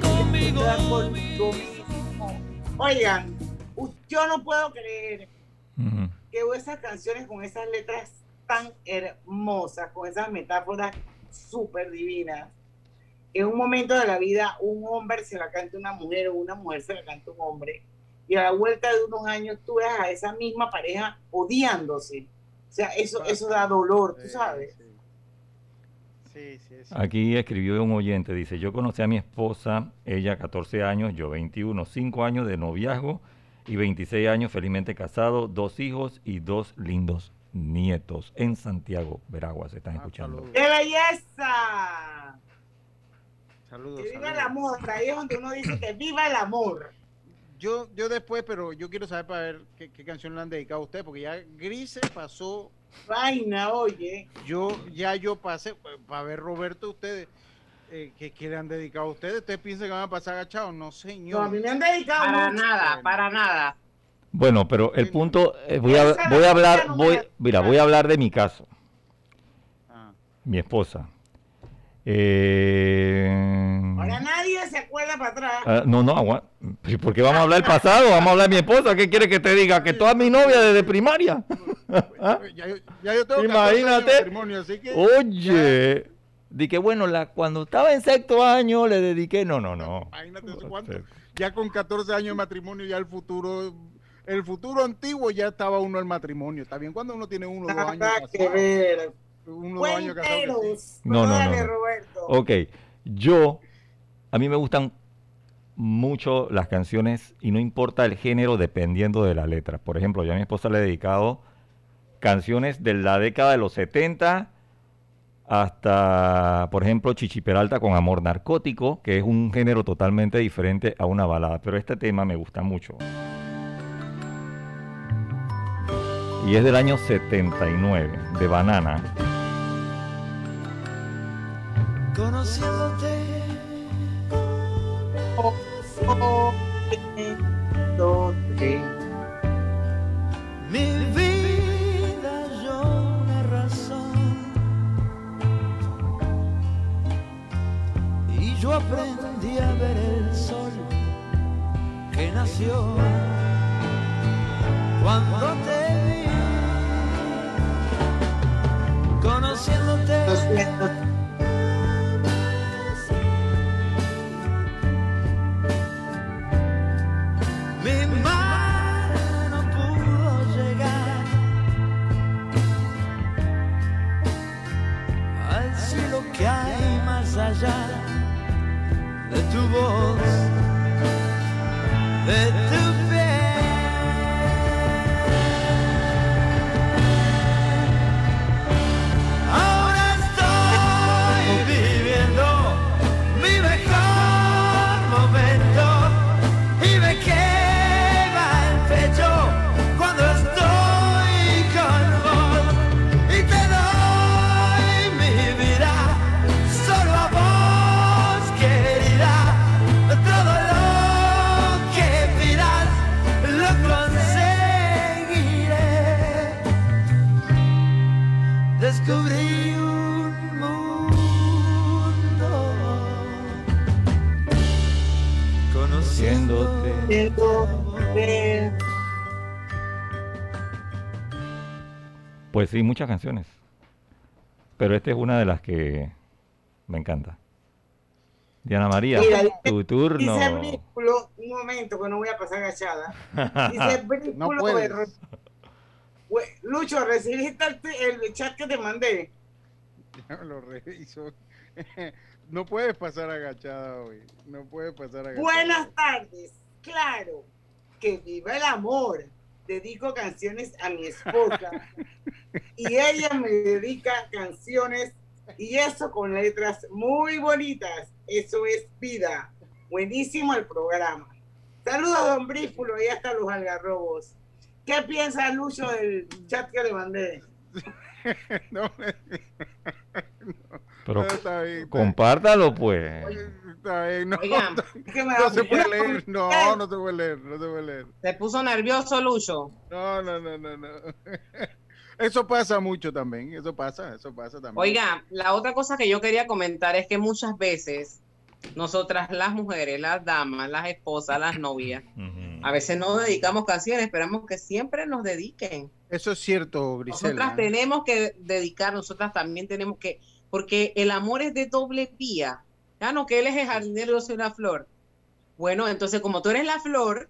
Speaker 19: conmigo.
Speaker 6: conmigo mismo. Oigan, yo no puedo creer que esas canciones con esas letras tan hermosas, con esas metáforas súper divinas. En un momento de la vida, un hombre se la canta a una mujer o una mujer se la canta a un hombre. Y a la vuelta de unos años tú ves a esa misma pareja odiándose. O sea, eso, eso da dolor, tú sabes.
Speaker 7: Sí, sí, sí.
Speaker 9: Aquí escribió un oyente, dice, yo conocí a mi esposa, ella 14 años, yo 21, 5 años de noviazgo y 26 años felizmente casado, dos hijos y dos lindos nietos en Santiago, Veraguas, se están escuchando.
Speaker 6: ¡Qué belleza!
Speaker 7: Saludos.
Speaker 6: Que viva el amor. Ahí es donde uno dice que viva el amor.
Speaker 7: Yo, yo después, pero yo quiero saber para ver qué, qué canción le han dedicado a usted, porque ya Grise pasó.
Speaker 6: Vaina, oye.
Speaker 7: Yo, ya yo pasé, para ver Roberto, ustedes, eh, ¿qué, qué le han dedicado a ustedes? ¿Ustedes piensan que van a pasar agachados? No, señor.
Speaker 6: No, a mí me han dedicado
Speaker 8: Para
Speaker 6: mucho.
Speaker 8: nada, para nada.
Speaker 9: Bueno, pero el punto, eh, voy, a, voy a
Speaker 6: la
Speaker 9: hablar, voy, mira, voy a hablar de mi caso.
Speaker 7: Ah.
Speaker 9: Mi esposa. Eh,
Speaker 6: Ahora nadie se acuerda para atrás.
Speaker 9: ah, no, no, agua- ¿y ¿Por qué vamos a hablar del pasado? Vamos a hablar de mi esposa. ¿Qué quiere que te diga? Que toda mi novia desde primaria.
Speaker 7: Ya, yo- ya yo tengo 14 años de
Speaker 9: Imagínate.
Speaker 7: matrimonio, así que.
Speaker 9: Oye, di que bueno, la, cuando estaba en sexto año le dediqué. No, no, no.
Speaker 7: Imagínate eso, cuánto. Ya con 14 años de matrimonio, ya el futuro. El futuro antiguo ya estaba uno el matrimonio. Está bien cuando uno tiene uno o dos años.
Speaker 6: Que ver.
Speaker 7: Uno o dos años casado. que sí.
Speaker 9: No, no, no, no.
Speaker 6: Roberto.
Speaker 9: Ok, yo, a mí me gustan mucho las canciones y no importa el género dependiendo de la letra. Por ejemplo, yo a mi esposa le he dedicado canciones de la década de los 70 hasta, por ejemplo, Chichi Peralta con Amor Narcótico, que es un género totalmente diferente a una balada. Pero este tema me gusta mucho. Y es del año 79, de Banana.
Speaker 20: Conociéndote. Mi vida yo aprendí a ver el sol que nació cuando te vi conociéndote. Mi mano pudo llegar al cielo que hay más allá de tu voz, de tu
Speaker 9: Pues sí, muchas canciones. Pero esta es una de las que me encanta. Diana María,
Speaker 6: Mira, dice-
Speaker 9: tu turno.
Speaker 6: Dice Brículo, un momento que no voy a pasar agachada. Dice Brículo
Speaker 7: No
Speaker 6: de Ro- Güey, Lucho, ¿recibiste el, el chat que te mandé?
Speaker 7: Ya lo reviso. No puedes pasar agachada hoy. No puedes pasar agachada.
Speaker 6: Buenas tardes. Claro, que viva el amor. Dedico canciones a mi esposa y ella me dedica canciones y eso con letras muy bonitas. Eso es vida. Buenísimo el programa. Saludos, don Brífulo, y hasta los algarrobos. ¿Qué piensa Lucho del chat que le mandé?
Speaker 7: No,
Speaker 9: Pero
Speaker 7: No, está bien, está
Speaker 9: compártalo, pues.
Speaker 7: Bien, no,
Speaker 8: Oigan,
Speaker 7: no se puede leer. No, no se puede leer. No se puede leer.
Speaker 8: Se puso nervioso Lucho.
Speaker 7: No, no, no, no, no. Eso pasa mucho también. Eso pasa, eso pasa también.
Speaker 8: Oiga, la otra cosa que yo quería comentar es que muchas veces nosotras las mujeres, las damas, las esposas, las novias, a veces no dedicamos canciones, esperamos que siempre nos dediquen.
Speaker 7: Eso es cierto,
Speaker 8: Nosotras
Speaker 7: Grisela.
Speaker 8: tenemos que dedicar, nosotras también tenemos que, porque el amor es de doble vía. No, que él es el jardinero, yo soy una flor. Bueno, entonces como tú eres la flor,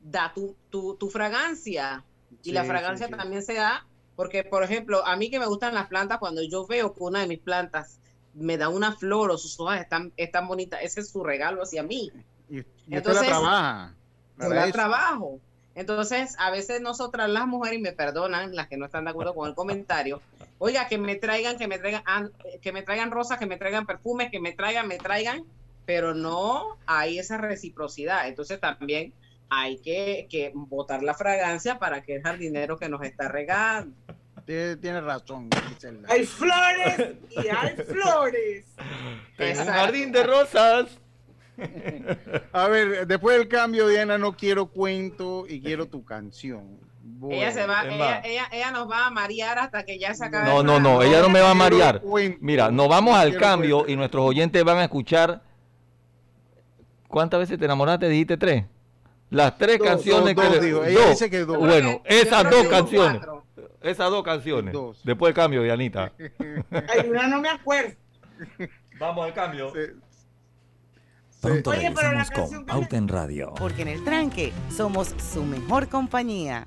Speaker 8: da tu, tu, tu fragancia. Y la fragancia
Speaker 7: sí.
Speaker 8: también se da, porque por ejemplo, a mí que me gustan las plantas, cuando yo veo que una de mis plantas me da una flor o sus hojas están, están bonitas, ese es su regalo hacia mí.
Speaker 7: Y,
Speaker 8: Entonces,
Speaker 7: la trabaja.
Speaker 8: Yo la trabajo. Entonces, a veces nosotras las mujeres, y me perdonan las que no están de acuerdo con el comentario, oiga, que me traigan, que me traigan, ah, que me traigan rosas, que me traigan perfumes, que me traigan, me traigan, pero no hay esa reciprocidad. Entonces también hay que, que botar la fragancia para que el jardinero que nos está regando.
Speaker 7: Tiene, tiene razón.
Speaker 6: Hay flores y hay flores.
Speaker 9: Tengo un jardín de rosas.
Speaker 7: A ver, después del cambio, Diana, no quiero cuento y quiero tu canción.
Speaker 8: Ella se va, ella, ella, ella nos va a marear hasta que ya se acabe.
Speaker 9: No,
Speaker 8: el
Speaker 9: no, no, ella no me va a marear. Mira, nos vamos al cambio y nuestros oyentes van a escuchar. ¿Cuántas veces te enamoraste? Dijiste tres. Las tres
Speaker 7: Dos,
Speaker 9: canciones
Speaker 7: dos,
Speaker 9: que
Speaker 7: dos,
Speaker 9: le-
Speaker 7: dijo. Ella dice que dos.
Speaker 9: Bueno, esas dos canciones.
Speaker 8: cuatro.
Speaker 9: Esas dos canciones.
Speaker 7: Dos.
Speaker 9: Después del cambio, Dianita.
Speaker 6: Hay una no me acuerdo.
Speaker 9: Vamos al cambio.
Speaker 1: Pronto
Speaker 6: Oye, pero la
Speaker 1: con en Radio.
Speaker 14: Porque en el tranque somos su mejor compañía.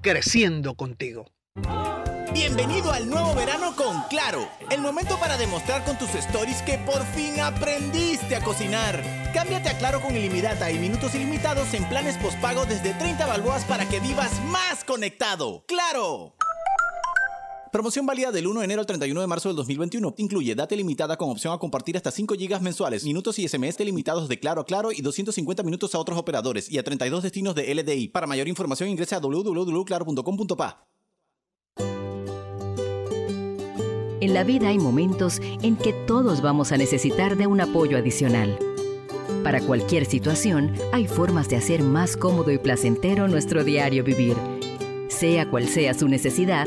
Speaker 21: creciendo contigo.
Speaker 22: Bienvenido al nuevo verano con Claro. El momento para demostrar con tus stories que por fin aprendiste a cocinar. Cámbiate a Claro con ilimitada y minutos ilimitados en planes postpago desde 30 balboas para que vivas más conectado. ¡Claro! Promoción válida del 1 de enero al 31 de marzo del 2021. Incluye data limitada con opción a compartir hasta 5 GB mensuales, minutos y SMS limitados de Claro a Claro y 250 minutos a otros operadores y a 32 destinos de LDI. Para mayor información ingresa a www.claro.com.pa.
Speaker 23: En la vida hay momentos en que todos vamos a necesitar de un apoyo adicional. Para cualquier situación, hay formas de hacer más cómodo y placentero nuestro diario vivir. Sea cual sea su necesidad,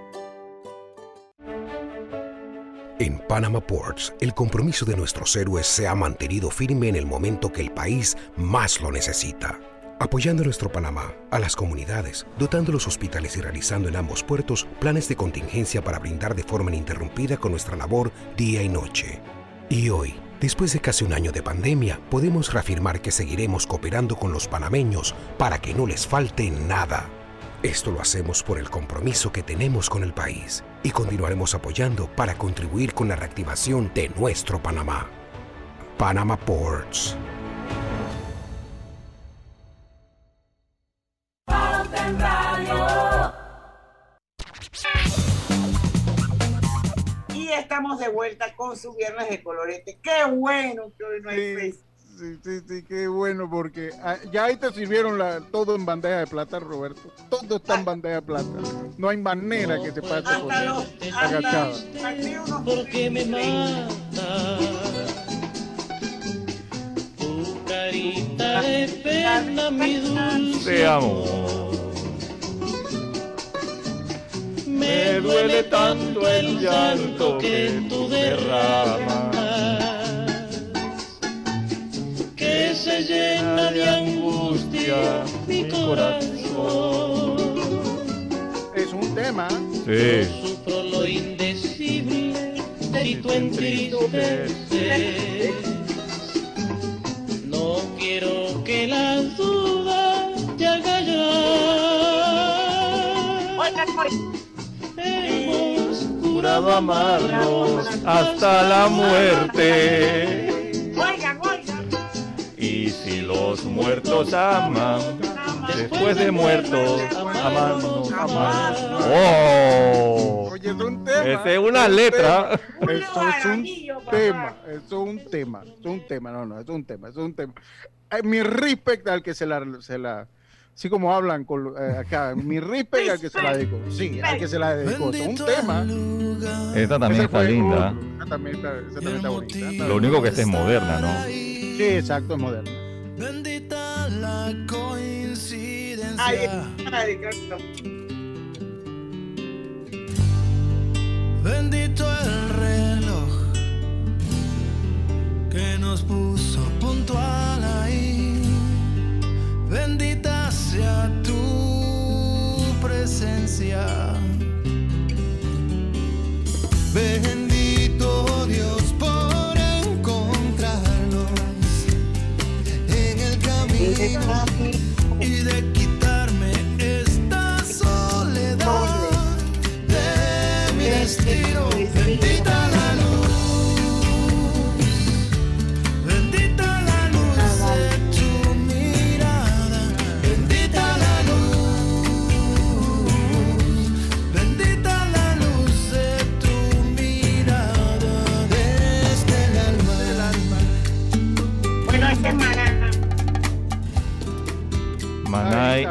Speaker 11: En Panama Ports, el compromiso de nuestros héroes se ha mantenido firme en el momento que el país más lo necesita. Apoyando a nuestro Panamá, a las comunidades, dotando los hospitales y realizando en ambos puertos planes de contingencia para brindar de forma ininterrumpida con nuestra labor día y noche. Y hoy, después de casi un año de pandemia, podemos reafirmar que seguiremos cooperando con los panameños para que no les falte nada. Esto lo hacemos por el compromiso que tenemos con el país y continuaremos apoyando para contribuir con la reactivación de nuestro Panamá. Panama Ports.
Speaker 6: Y estamos de vuelta con su viernes de colorete. Qué bueno que hoy no hay Facebook.
Speaker 7: Sí, sí, sí, qué bueno, porque ah, ya ahí te sirvieron la, todo en bandeja de plata, Roberto. Todo está en bandeja de plata. No hay manera que te pase por
Speaker 6: los
Speaker 7: agachada.
Speaker 2: porque me mata tu carita de pena, mi dulce
Speaker 9: Te amo.
Speaker 2: Me duele tanto el llanto que tú derramas se llena de angustia mi corazón.
Speaker 7: Es un tema.
Speaker 9: Sí.
Speaker 2: Sufro lo indecible si tú entristeces. No quiero que la duda te haga llorar. Hemos
Speaker 9: Jurado amarnos hasta la muerte. Y si los muertos aman, después de muertos, amarnos, amarnos. ¡Oh!
Speaker 7: Oye, es un tema.
Speaker 9: Esa es una letra.
Speaker 7: Eso es un tema, eso es un tema, eso es un tema, no, no, es un tema, es un tema. Eh, mi respecto al que se la, se la, Así como hablan con, eh, acá, mi respeto al que se la dedicó. Sí, al que se la dedicó. Es un tema.
Speaker 9: Esta también está
Speaker 7: fue
Speaker 9: linda.
Speaker 7: Esa también está, también está bonita.
Speaker 9: Lo único que esta es moderna, ¿no?
Speaker 7: Sí, exacto, es moderna.
Speaker 20: Bendita la coincidencia.
Speaker 6: Ay, ay.
Speaker 20: Bendito el reloj que nos puso puntual ahí. Bendita sea tu presencia. Bendito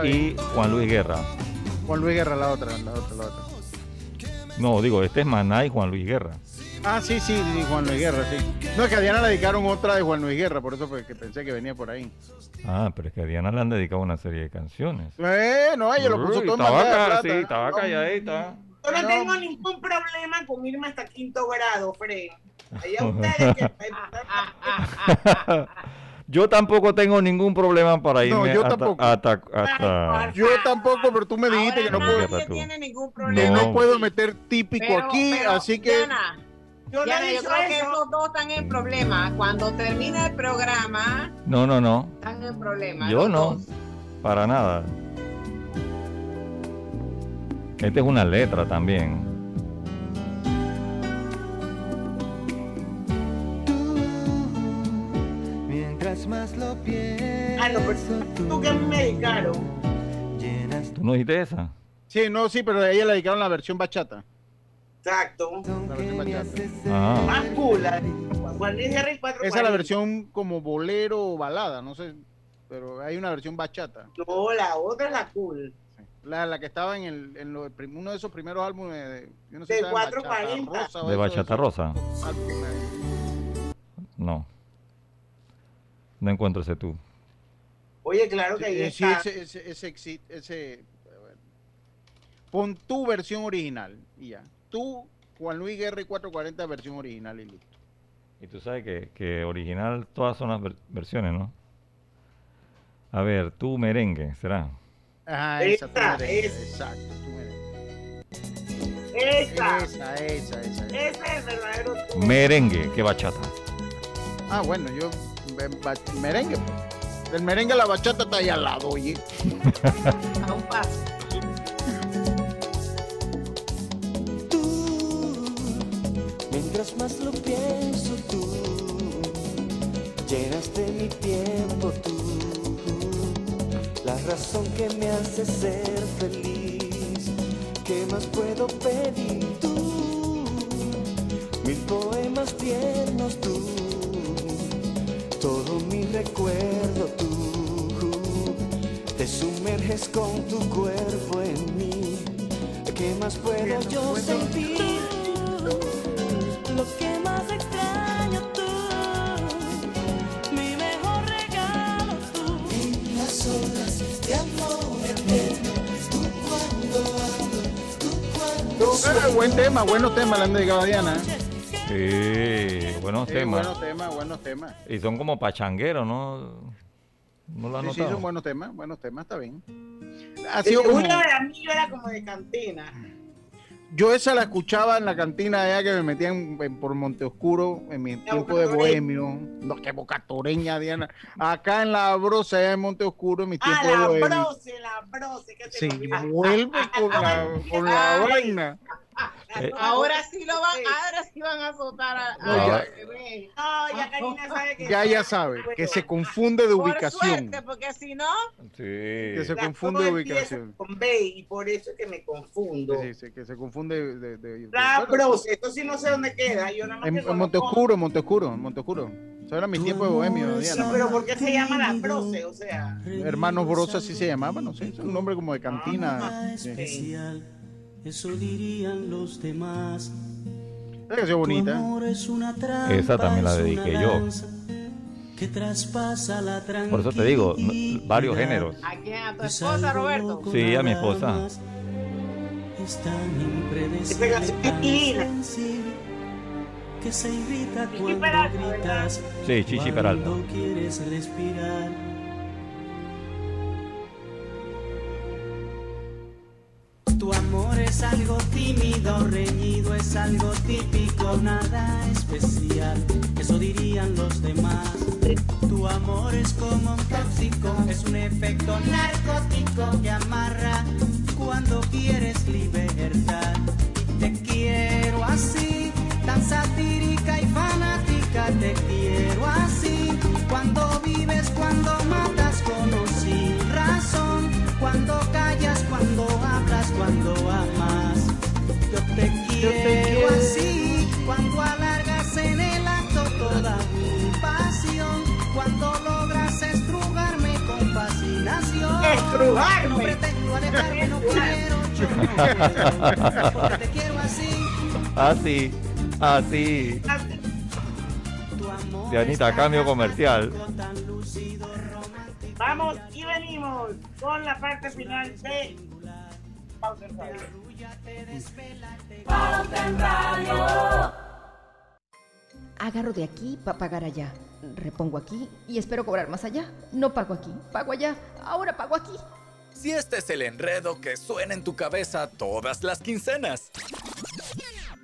Speaker 20: Y
Speaker 9: Juan Luis Guerra.
Speaker 7: Juan Luis Guerra, la otra, la otra, la otra.
Speaker 9: No, digo, este es Manay y Juan Luis Guerra.
Speaker 7: Ah, sí, sí, sí, Juan Luis Guerra, sí. No, es que a Diana le dedicaron otra de Juan Luis Guerra, por eso fue que pensé que venía por ahí.
Speaker 9: Ah, pero es que a Diana le han dedicado una serie de canciones.
Speaker 7: Eh, no, ella lo puso todo en
Speaker 9: estaba
Speaker 7: plata.
Speaker 9: sí, estaba calladita.
Speaker 6: Yo no, tengo ningún problema con irme hasta quinto grado, Fred. Allá ustedes que
Speaker 9: Yo tampoco tengo ningún problema para
Speaker 7: No,
Speaker 9: irme
Speaker 7: yo
Speaker 9: hasta,
Speaker 7: tampoco.
Speaker 9: hasta, hasta-
Speaker 7: Yo tampoco, pero tú me dijiste que no puedo,
Speaker 9: Fíjate tú.
Speaker 8: ningún
Speaker 7: que no puedo meter típico
Speaker 8: Pero-
Speaker 7: aquí,
Speaker 8: pero,
Speaker 7: así que
Speaker 8: Diana,
Speaker 6: Yo no
Speaker 8: Diana, yo creo que
Speaker 6: eso.
Speaker 8: estos dos están en problema. Cuando termina el programa,
Speaker 9: No, no, no.
Speaker 8: están en problema.
Speaker 9: Yo no.
Speaker 8: dos.
Speaker 9: Para nada. Esta es una letra también.
Speaker 20: Más lo pienso,
Speaker 6: Ah, no, pero tú que me dedicaron.
Speaker 9: ¿Tú no dijiste esa?
Speaker 7: Sí, no, sí, pero a ella le dedicaron la versión bachata.
Speaker 6: Exacto.
Speaker 7: La versión bachata.
Speaker 9: Ah.
Speaker 6: Más cool. la de Juan Luis Guerra y cuatro
Speaker 7: Esa es la versión como bolero o balada, no sé, pero hay una versión bachata.
Speaker 6: No, la otra es la cool.
Speaker 7: La, la que estaba en, el, en lo- uno de esos primeros álbumes de, yo no sé
Speaker 6: De
Speaker 7: si era
Speaker 6: 440.
Speaker 7: Bachata Rosa o
Speaker 9: ¿De
Speaker 7: eso,
Speaker 9: Bachata
Speaker 7: eso.
Speaker 9: Rosa? No. No encuentro ese tú.
Speaker 6: Oye, claro que ahí
Speaker 7: Sí, sí,
Speaker 6: está.
Speaker 7: ese, ese, ese, exi- ese- bueno. Pon tu versión original y ya. Tú, Juan Luis Guerra y 440 versión original y listo.
Speaker 9: Y tú sabes que, que original todas son las ver- versiones, ¿no? A ver, tú merengue, ¿será?
Speaker 7: Ajá, esa, tu
Speaker 6: Esa,
Speaker 7: merengue,
Speaker 6: esa.
Speaker 7: exacto, tu merengue.
Speaker 6: Esa.
Speaker 7: Esa, esa, esa.
Speaker 6: Ese es el verdadero tú.
Speaker 9: Merengue, que bachata.
Speaker 7: Ah, bueno, yo merengue, pues. El merengue a la bachata está ahí al lado, oye.
Speaker 8: A un paso.
Speaker 20: Mientras más lo pienso tú, llenas de mi tiempo tú, la razón que me hace ser feliz. ¿Qué más puedo pedir tú? Mil poemas tiernos tú, todo mi recuerdo tú, te sumerges con tu cuerpo en mí. ¿Qué más puedo yo sentir? Lo que más extraño tú, mi mejor regalo tú. En las olas de amor eterno, tú cuando ando, tú cuando
Speaker 7: Ah, buen tema, buenos temas le han dedicado a Diana.
Speaker 9: Sí, buenos
Speaker 7: Sí,
Speaker 9: temas.
Speaker 7: buenos temas, buenos temas.
Speaker 9: Y son como pachangueros, ¿no? ¿No lo has
Speaker 7: Sí, sí, son buenos temas, buenos temas, está bien. Ha sido como-
Speaker 6: Julio Jaramillo era como de cantina.
Speaker 7: Yo esa la escuchaba en la cantina allá que me metían en- por Monte Oscuro en mi tiempo de bohemio. No, que boca toreña, Diana. Acá en la brosa allá en Monte Oscuro en mi tiempo
Speaker 6: Ah,
Speaker 7: de
Speaker 6: la
Speaker 7: bohemio.
Speaker 6: broce, la broce. que se
Speaker 7: Sí, vuelve con la, con la vaina.
Speaker 9: Eh,
Speaker 8: Ahora sí lo van, ahora sí van a azotar a,
Speaker 7: ya-
Speaker 8: bebé.
Speaker 6: No, ya Karina sabe que.
Speaker 7: Ya ya sabe que se confunde de
Speaker 8: Por
Speaker 7: ubicación.
Speaker 8: suerte, porque si no,
Speaker 7: Que se confunde de ubicación.
Speaker 6: Con B y por eso es que me confundo.
Speaker 7: Sí, sí, que se confunde de. de- de-
Speaker 6: La
Speaker 7: bueno,
Speaker 6: Bros, esto sí no sé dónde queda. Yo nada más
Speaker 7: En,
Speaker 6: que
Speaker 7: en Montescuro, en Montescuro, en Montescuro. Eso era mi tiempo de bohemio,
Speaker 6: Sí, pero ¿por qué se llama la Brose? O sea.
Speaker 7: Hermanos Brosa así se llamaba, no sé, es un nombre como de cantina. Sí.
Speaker 24: especial, eso dirían los demás.
Speaker 7: Esa canción bonita.
Speaker 24: es una trampa,
Speaker 9: Esa también la dediqué yo.
Speaker 24: Que traspasa la
Speaker 9: Por eso te digo, varios géneros.
Speaker 8: ¿a quién? ¿A tu esposa, Roberto?
Speaker 9: Sí, a mi esposa.
Speaker 24: Es tan impredecible, tan que se irrita cuando gritas.
Speaker 9: Sí, Chichi Peralta.
Speaker 24: Cuando quieres respirar. Tu amor es algo tímido, reñido, es algo típico, nada especial. Eso dirían los demás. Tu amor es como un tóxico, es un efecto narcótico que amarra cuando quieres libertad. Te quiero así, tan satírica y fanática, te quiero así. Cuando vives, cuando matas con o sin razón, cuando callas, cuando cuando amas. Yo te quiero así, cuando alargas en el acto toda mi pasión, cuando logras estrugarme con fascinación.
Speaker 6: ¡Estrugarme!
Speaker 24: No pretendo alejarme, no quiero, yo no quiero, porque te quiero así.
Speaker 9: Así, así. Dianita, cambio comercial.
Speaker 6: Vamos y venimos con la parte final de Pausa en Radio.
Speaker 23: Agarro de aquí para pagar allá. Repongo aquí y espero cobrar más allá. No pago aquí, pago allá. Ahora pago aquí.
Speaker 13: Si este es el enredo que suena en tu cabeza todas las quincenas.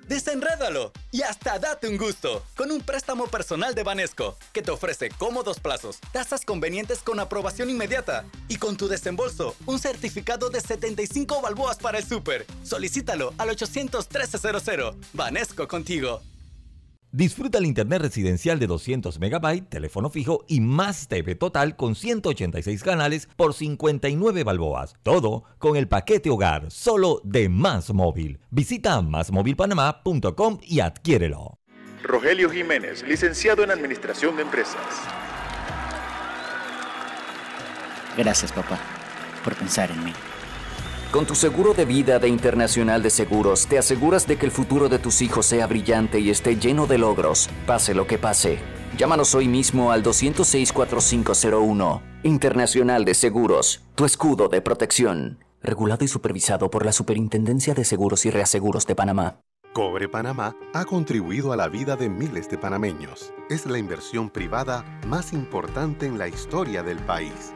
Speaker 13: Desenrédalo y hasta date un gusto con un préstamo personal de Banesco que te ofrece cómodos plazos, tasas convenientes con aprobación inmediata y con tu desembolso un certificado de 75 balboas para el súper. Solicítalo al 800 1300. Banesco contigo.
Speaker 25: Disfruta el internet residencial de 200 megabytes, teléfono fijo y más TV total con 186 canales por 59 balboas. Todo con el paquete hogar, solo de Más Móvil. Visita másmóvilpanamá.com y adquiérelo.
Speaker 26: Rogelio Jiménez, licenciado en Administración de Empresas.
Speaker 27: Gracias, papá, por pensar en mí.
Speaker 10: Con tu seguro de vida de Internacional de Seguros, te aseguras de que el futuro de tus hijos sea brillante y esté lleno de logros, pase lo que pase. Llámanos hoy mismo al 206-4501. Internacional de Seguros, tu escudo de protección. Regulado y supervisado por la Superintendencia de Seguros y Reaseguros de Panamá.
Speaker 28: Cobre Panamá ha contribuido a la vida de miles de panameños. Es la inversión privada más importante en la historia del país.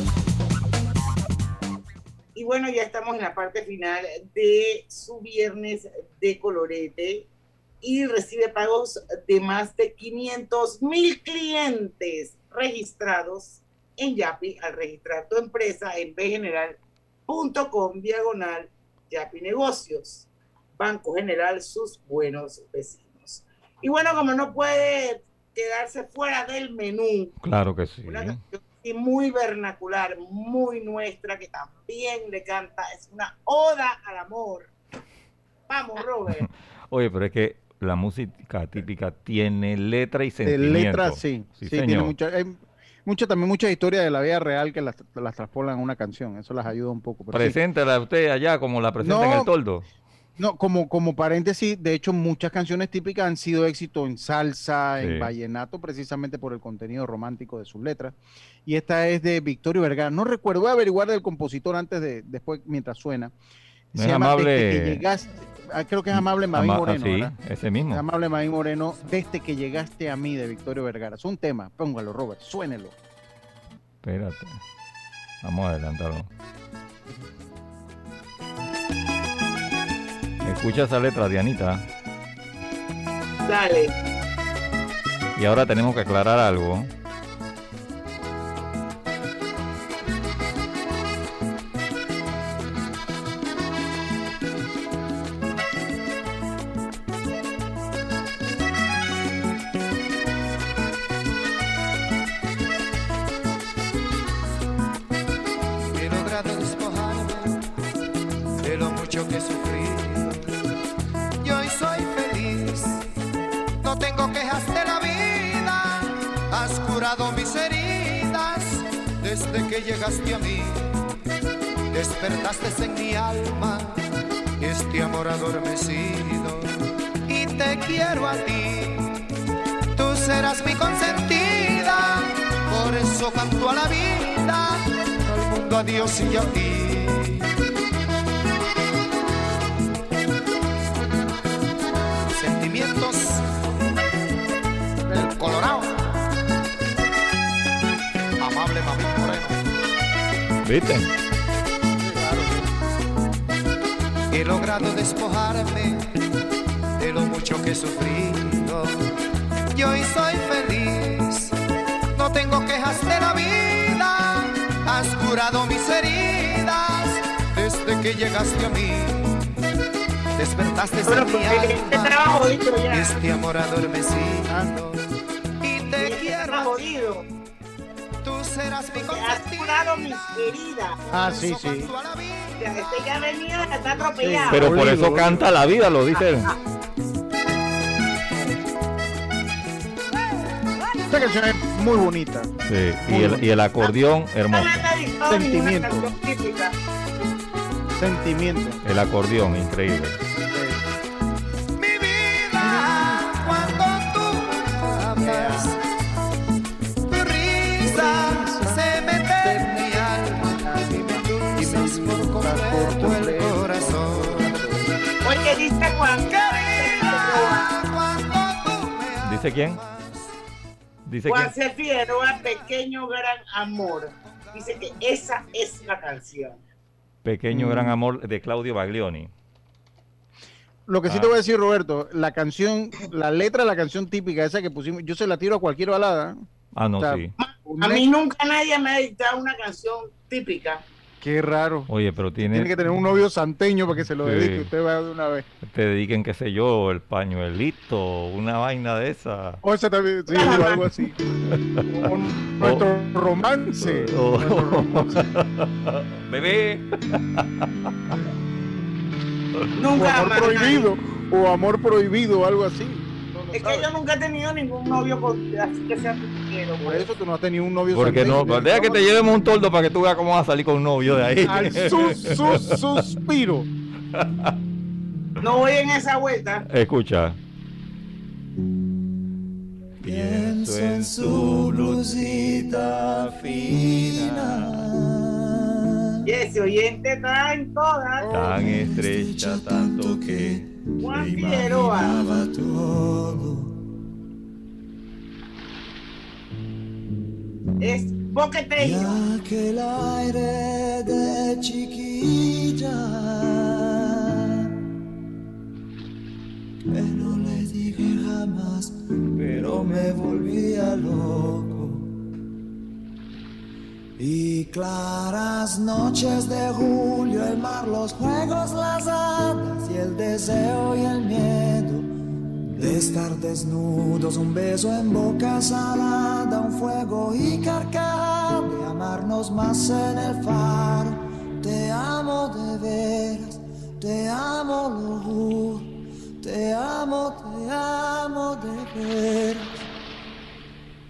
Speaker 6: Y bueno, ya estamos en la parte final de su viernes de colorete y recibe pagos de más de 500 mil clientes registrados en Yapi al registrar tu empresa en bgeneral.com diagonal Yapi Negocios. Banco General, sus buenos vecinos. Y bueno, como no puede quedarse fuera del menú,
Speaker 9: Claro que sí.
Speaker 6: una canción así muy vernacular, muy nuestra, que también le canta, es una oda al amor. Vamos, Robert.
Speaker 9: Oye, pero es que la música típica tiene letra y
Speaker 7: De
Speaker 9: sentimiento.
Speaker 7: letra, sí. Sí, tiene
Speaker 9: señor.
Speaker 7: mucha, hay mucha, también muchas historias de la vida real que las, las traspolan a una canción. Eso las ayuda un poco. pero sí.
Speaker 9: Usted allá como la presenta en el toldo.
Speaker 7: No, como, como paréntesis, de hecho, muchas canciones típicas han sido éxito en salsa,
Speaker 9: Sí.
Speaker 7: en vallenato, precisamente por el contenido romántico de sus letras. Y esta es de Victorio Vergara. No recuerdo, voy a averiguar del compositor antes de, después, mientras suena.
Speaker 9: No es amable-
Speaker 7: Desde que llegaste. ah, creo que es Amable Mavín
Speaker 9: Ama- ah,
Speaker 7: Moreno.
Speaker 9: sí,
Speaker 7: ¿verdad?
Speaker 9: ese mismo.
Speaker 7: Amable Mavín Moreno, desde que llegaste a mí de Victorio Vergara. Es un tema, póngalo, Robert, suénelo.
Speaker 9: Espérate. Vamos a adelantarlo. Escucha esa letra, Dianita.
Speaker 6: Dale.
Speaker 9: Y ahora tenemos que aclarar algo.
Speaker 20: Desde que llegaste a mí. Despertaste en mi alma este amor adormecido. Y te quiero a ti, tú serás mi consentida. Por eso canto a la vida, al mundo a Dios y a ti.
Speaker 9: ¿Viste?
Speaker 20: He logrado despojarme de lo mucho que he sufrido. Y hoy soy feliz, no tengo quejas de la vida. Has curado mis heridas desde que llegaste a mí. Despertaste
Speaker 6: Bueno,
Speaker 20: en mi
Speaker 6: pues, este
Speaker 20: alma
Speaker 6: trabajo hecho ya.
Speaker 20: este amor adormecido. Serás mi
Speaker 6: Has curado mis heridas.
Speaker 7: Ah, sí, sí.
Speaker 6: Este ya venía, está atropellado.
Speaker 9: Pero por eso canta la vida, lo dice él.
Speaker 7: Esta canción es muy bonita.
Speaker 9: Sí, y el, y el acordeón hermoso.
Speaker 7: Sentimiento. Sentimiento.
Speaker 9: El acordeón, increíble.
Speaker 6: ¿Dice
Speaker 9: quién? Dice
Speaker 6: Juan
Speaker 9: quién.
Speaker 6: C. Figueroa, Pequeño Gran Amor. Dice que esa es la canción.
Speaker 9: Pequeño
Speaker 7: Mm.
Speaker 9: gran amor de Claudio Baglioni.
Speaker 7: Lo que sí
Speaker 9: Ah.
Speaker 7: te voy a decir, Roberto, la canción, la letra de la canción típica, esa que pusimos, yo se la tiro a cualquier balada.
Speaker 9: Ah, no,
Speaker 7: O sea,
Speaker 9: sí.
Speaker 6: A mí nunca nadie me ha dictado una canción típica.
Speaker 7: Qué raro.
Speaker 9: Oye, pero tiene,
Speaker 7: Tiene que tener un novio santeño para que se lo
Speaker 9: Sí.
Speaker 7: dedique. Usted va de una vez.
Speaker 9: te dediquen, qué sé yo, el pañuelito, una vaina de esa.
Speaker 7: O esa también, sí, o algo así. O nuestro romance.
Speaker 9: O-
Speaker 7: Nuestro romance.
Speaker 9: Bebé.
Speaker 6: Nunca
Speaker 7: o amor
Speaker 6: más
Speaker 7: prohibido. O amor prohibido, o algo así.
Speaker 6: Es que yo nunca he tenido ningún novio con, así que sea quiero.
Speaker 7: Por eso tú no has tenido un novio
Speaker 9: Porque no, deja que te llevemos un toldo para que tú veas cómo vas a salir con un novio de ahí.
Speaker 7: Al sus, sus, suspiro.
Speaker 6: No voy en esa vuelta.
Speaker 9: Escucha.
Speaker 20: Pienso en su blusita fina.
Speaker 6: Y ese oyente está en todas.
Speaker 9: Tan estrecha, tanto que.
Speaker 6: Juan Figueroa. Es boqueteño.
Speaker 20: aquel aire de chiquilla que no le dije jamás, pero me volvía loco. Y claras noches de julio, el mar, los juegos, las hadas y el deseo y el miedo de estar desnudos, un beso en boca salada, un fuego y carcajada de amarnos más en el faro. Te amo de veras, te amo, lo juro, te amo, te amo de veras.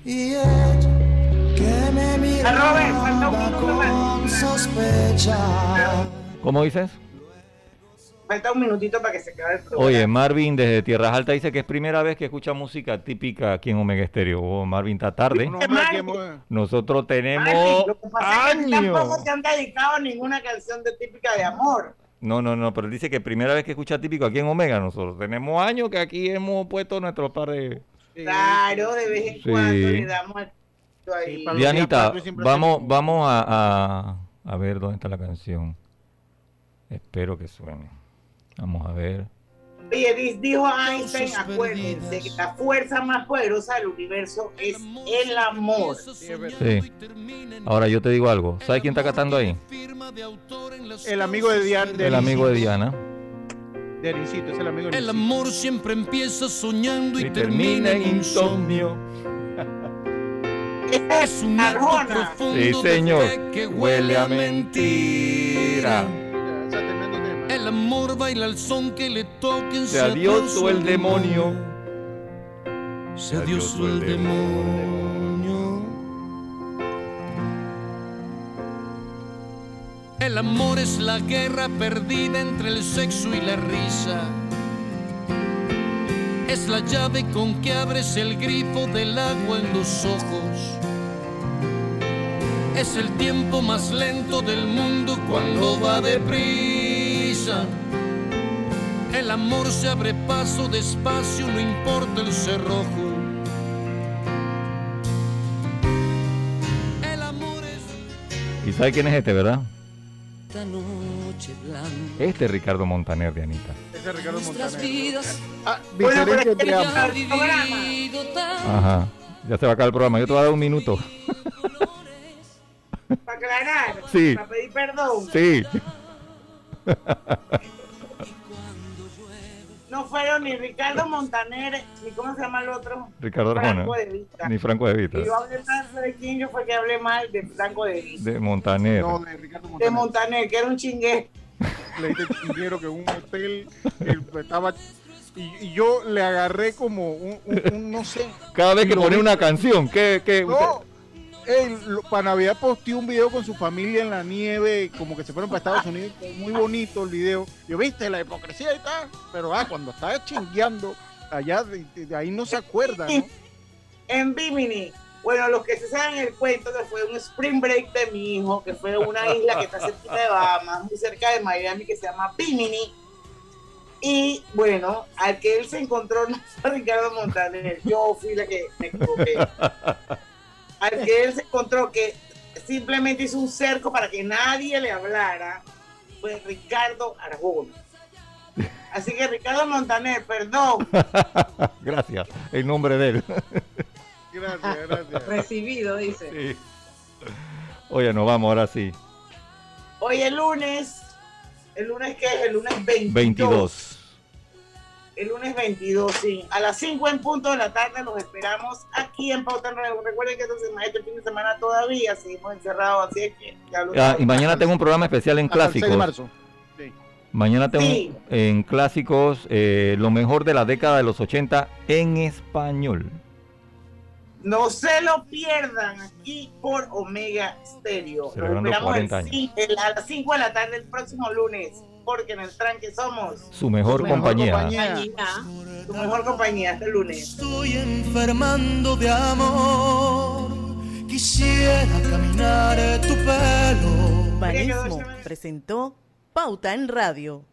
Speaker 20: Y ella que me miraba con sospecha.
Speaker 9: ¿Cómo dices?
Speaker 6: Falta un minutito para que se acabe el programa.
Speaker 9: Oye, Marvin desde Tierras Altas dice que es primera vez que escucha música típica aquí en Omega Estéreo. Oh, Marvin está tarde. Nosotros tenemos
Speaker 6: Lo que pasa es que
Speaker 9: años.
Speaker 6: tampoco te han dedicado ninguna canción de típica de amor.
Speaker 9: No, no, no, pero él dice que primera vez que escucha típico aquí en Omega. Nosotros tenemos años que aquí hemos puesto nuestro par de.
Speaker 6: Claro, de vez en
Speaker 9: Sí.
Speaker 6: cuando le damos al ahí.
Speaker 9: Dianita, vamos, vamos a, a, a ver dónde está la canción. Espero que suene. Vamos a ver.
Speaker 6: Oye, di- dijo Einstein, acuérdense que la fuerza más poderosa del universo es el amor.
Speaker 9: Sí. Ahora yo te digo algo. ¿Sabes quién está cantando ahí?
Speaker 7: El amigo de Diana.
Speaker 9: El amigo de Diana.
Speaker 7: De Erincito, es el amigo de
Speaker 2: El amor siempre empieza soñando y,
Speaker 9: Y
Speaker 2: termina en insomnio. Es un acto profundo
Speaker 9: Sí, señor.
Speaker 2: que huele a mentira. El amor baila al son que le toquen
Speaker 9: Sea Dios o el demonio.
Speaker 2: Sea Dios o el demonio. El amor es la guerra perdida entre el sexo y la risa. Es la llave con que abres el grifo del agua en los ojos. Es el tiempo más lento del mundo cuando va deprisa. El amor se abre paso despacio, no importa el cerrojo. El amor es
Speaker 9: ¿Y sabe quién es este, verdad?
Speaker 2: esta noche blanca.
Speaker 9: Este es Ricardo Montaner, Dianita.
Speaker 7: Ese es Ricardo
Speaker 2: Nuestras
Speaker 7: Montaner.
Speaker 2: vidas.
Speaker 7: Ah,
Speaker 6: Bueno, pero que ya
Speaker 9: Ajá. Ya se va a acabar el programa. Yo te voy a dar un minuto.
Speaker 6: Para aclarar,
Speaker 9: Sí.
Speaker 6: para pedir perdón.
Speaker 9: Sí.
Speaker 6: No fueron ni Ricardo Montaner, ni cómo se llama el otro.
Speaker 9: Ricardo Arjona.
Speaker 6: Franco de Vita.
Speaker 9: Ni Franco de Vita.
Speaker 6: Y yo hablé mal de quién yo fue que hablé mal de Franco de Vita.
Speaker 9: De Montaner.
Speaker 7: No, de Ricardo
Speaker 6: De
Speaker 7: Montaner.
Speaker 6: Montaner, que era un chingue.
Speaker 7: Le dije chinguero que un hotel estaba. Y, y yo le agarré como un, un- un, no sé.
Speaker 9: Cada vez que pone una canción, ¿qué? qué
Speaker 7: No, lo- para Navidad posteó un video con su familia en la nieve, como que se fueron para Estados Unidos, muy bonito el video. Yo viste la hipocresía y tal, pero ah, cuando estaba chingueando, allá de, de ahí no se acuerda, ¿no?
Speaker 6: En Bimini. Bueno, los que se saben el cuento que fue un spring break de mi hijo, que fue una isla que está cerca de Bahamas, muy cerca de Miami, que se llama Bimini. Y bueno, al que él se encontró no fue Ricardo Montaner, yo fui la que me equivoqué. Al que él se encontró que simplemente hizo un cerco para que nadie le hablara, fue Ricardo Arjona. Así que Ricardo Montaner, perdón,
Speaker 9: Gracias. El nombre de él.
Speaker 7: Gracias, gracias.
Speaker 8: Recibido, dice.
Speaker 9: Sí. Oye, nos vamos ahora sí.
Speaker 6: Hoy el lunes, el lunes que es el lunes 22.
Speaker 9: 22.
Speaker 6: El lunes 22, sí. A las 5 en punto de la tarde los esperamos aquí en Pauta. Recuerden que esta semana, este fin de semana todavía seguimos encerrados, así es que ya lo
Speaker 9: Ah, y mañana tengo un programa especial en
Speaker 7: el 6 de
Speaker 9: clásicos.
Speaker 7: marzo.
Speaker 9: Mañana tengo
Speaker 6: Sí.
Speaker 9: en clásicos eh, lo mejor de la década de los 80 en español.
Speaker 6: No se lo pierdan aquí por Omega Stereo. Los esperamos
Speaker 9: 40
Speaker 6: el
Speaker 9: años.
Speaker 6: cin- el- a las 5 de la tarde el próximo lunes, porque en el tranque somos
Speaker 9: Su mejor,
Speaker 7: Mejor
Speaker 9: compañía.
Speaker 7: compañía.
Speaker 6: tu mejor compañía este lunes.
Speaker 2: Estoy enfermando de amor. Quisiera caminar tu pelo.
Speaker 14: Banismo presentó Pauta en Radio.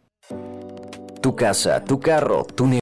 Speaker 10: Tu casa, tu carro, tu negocio.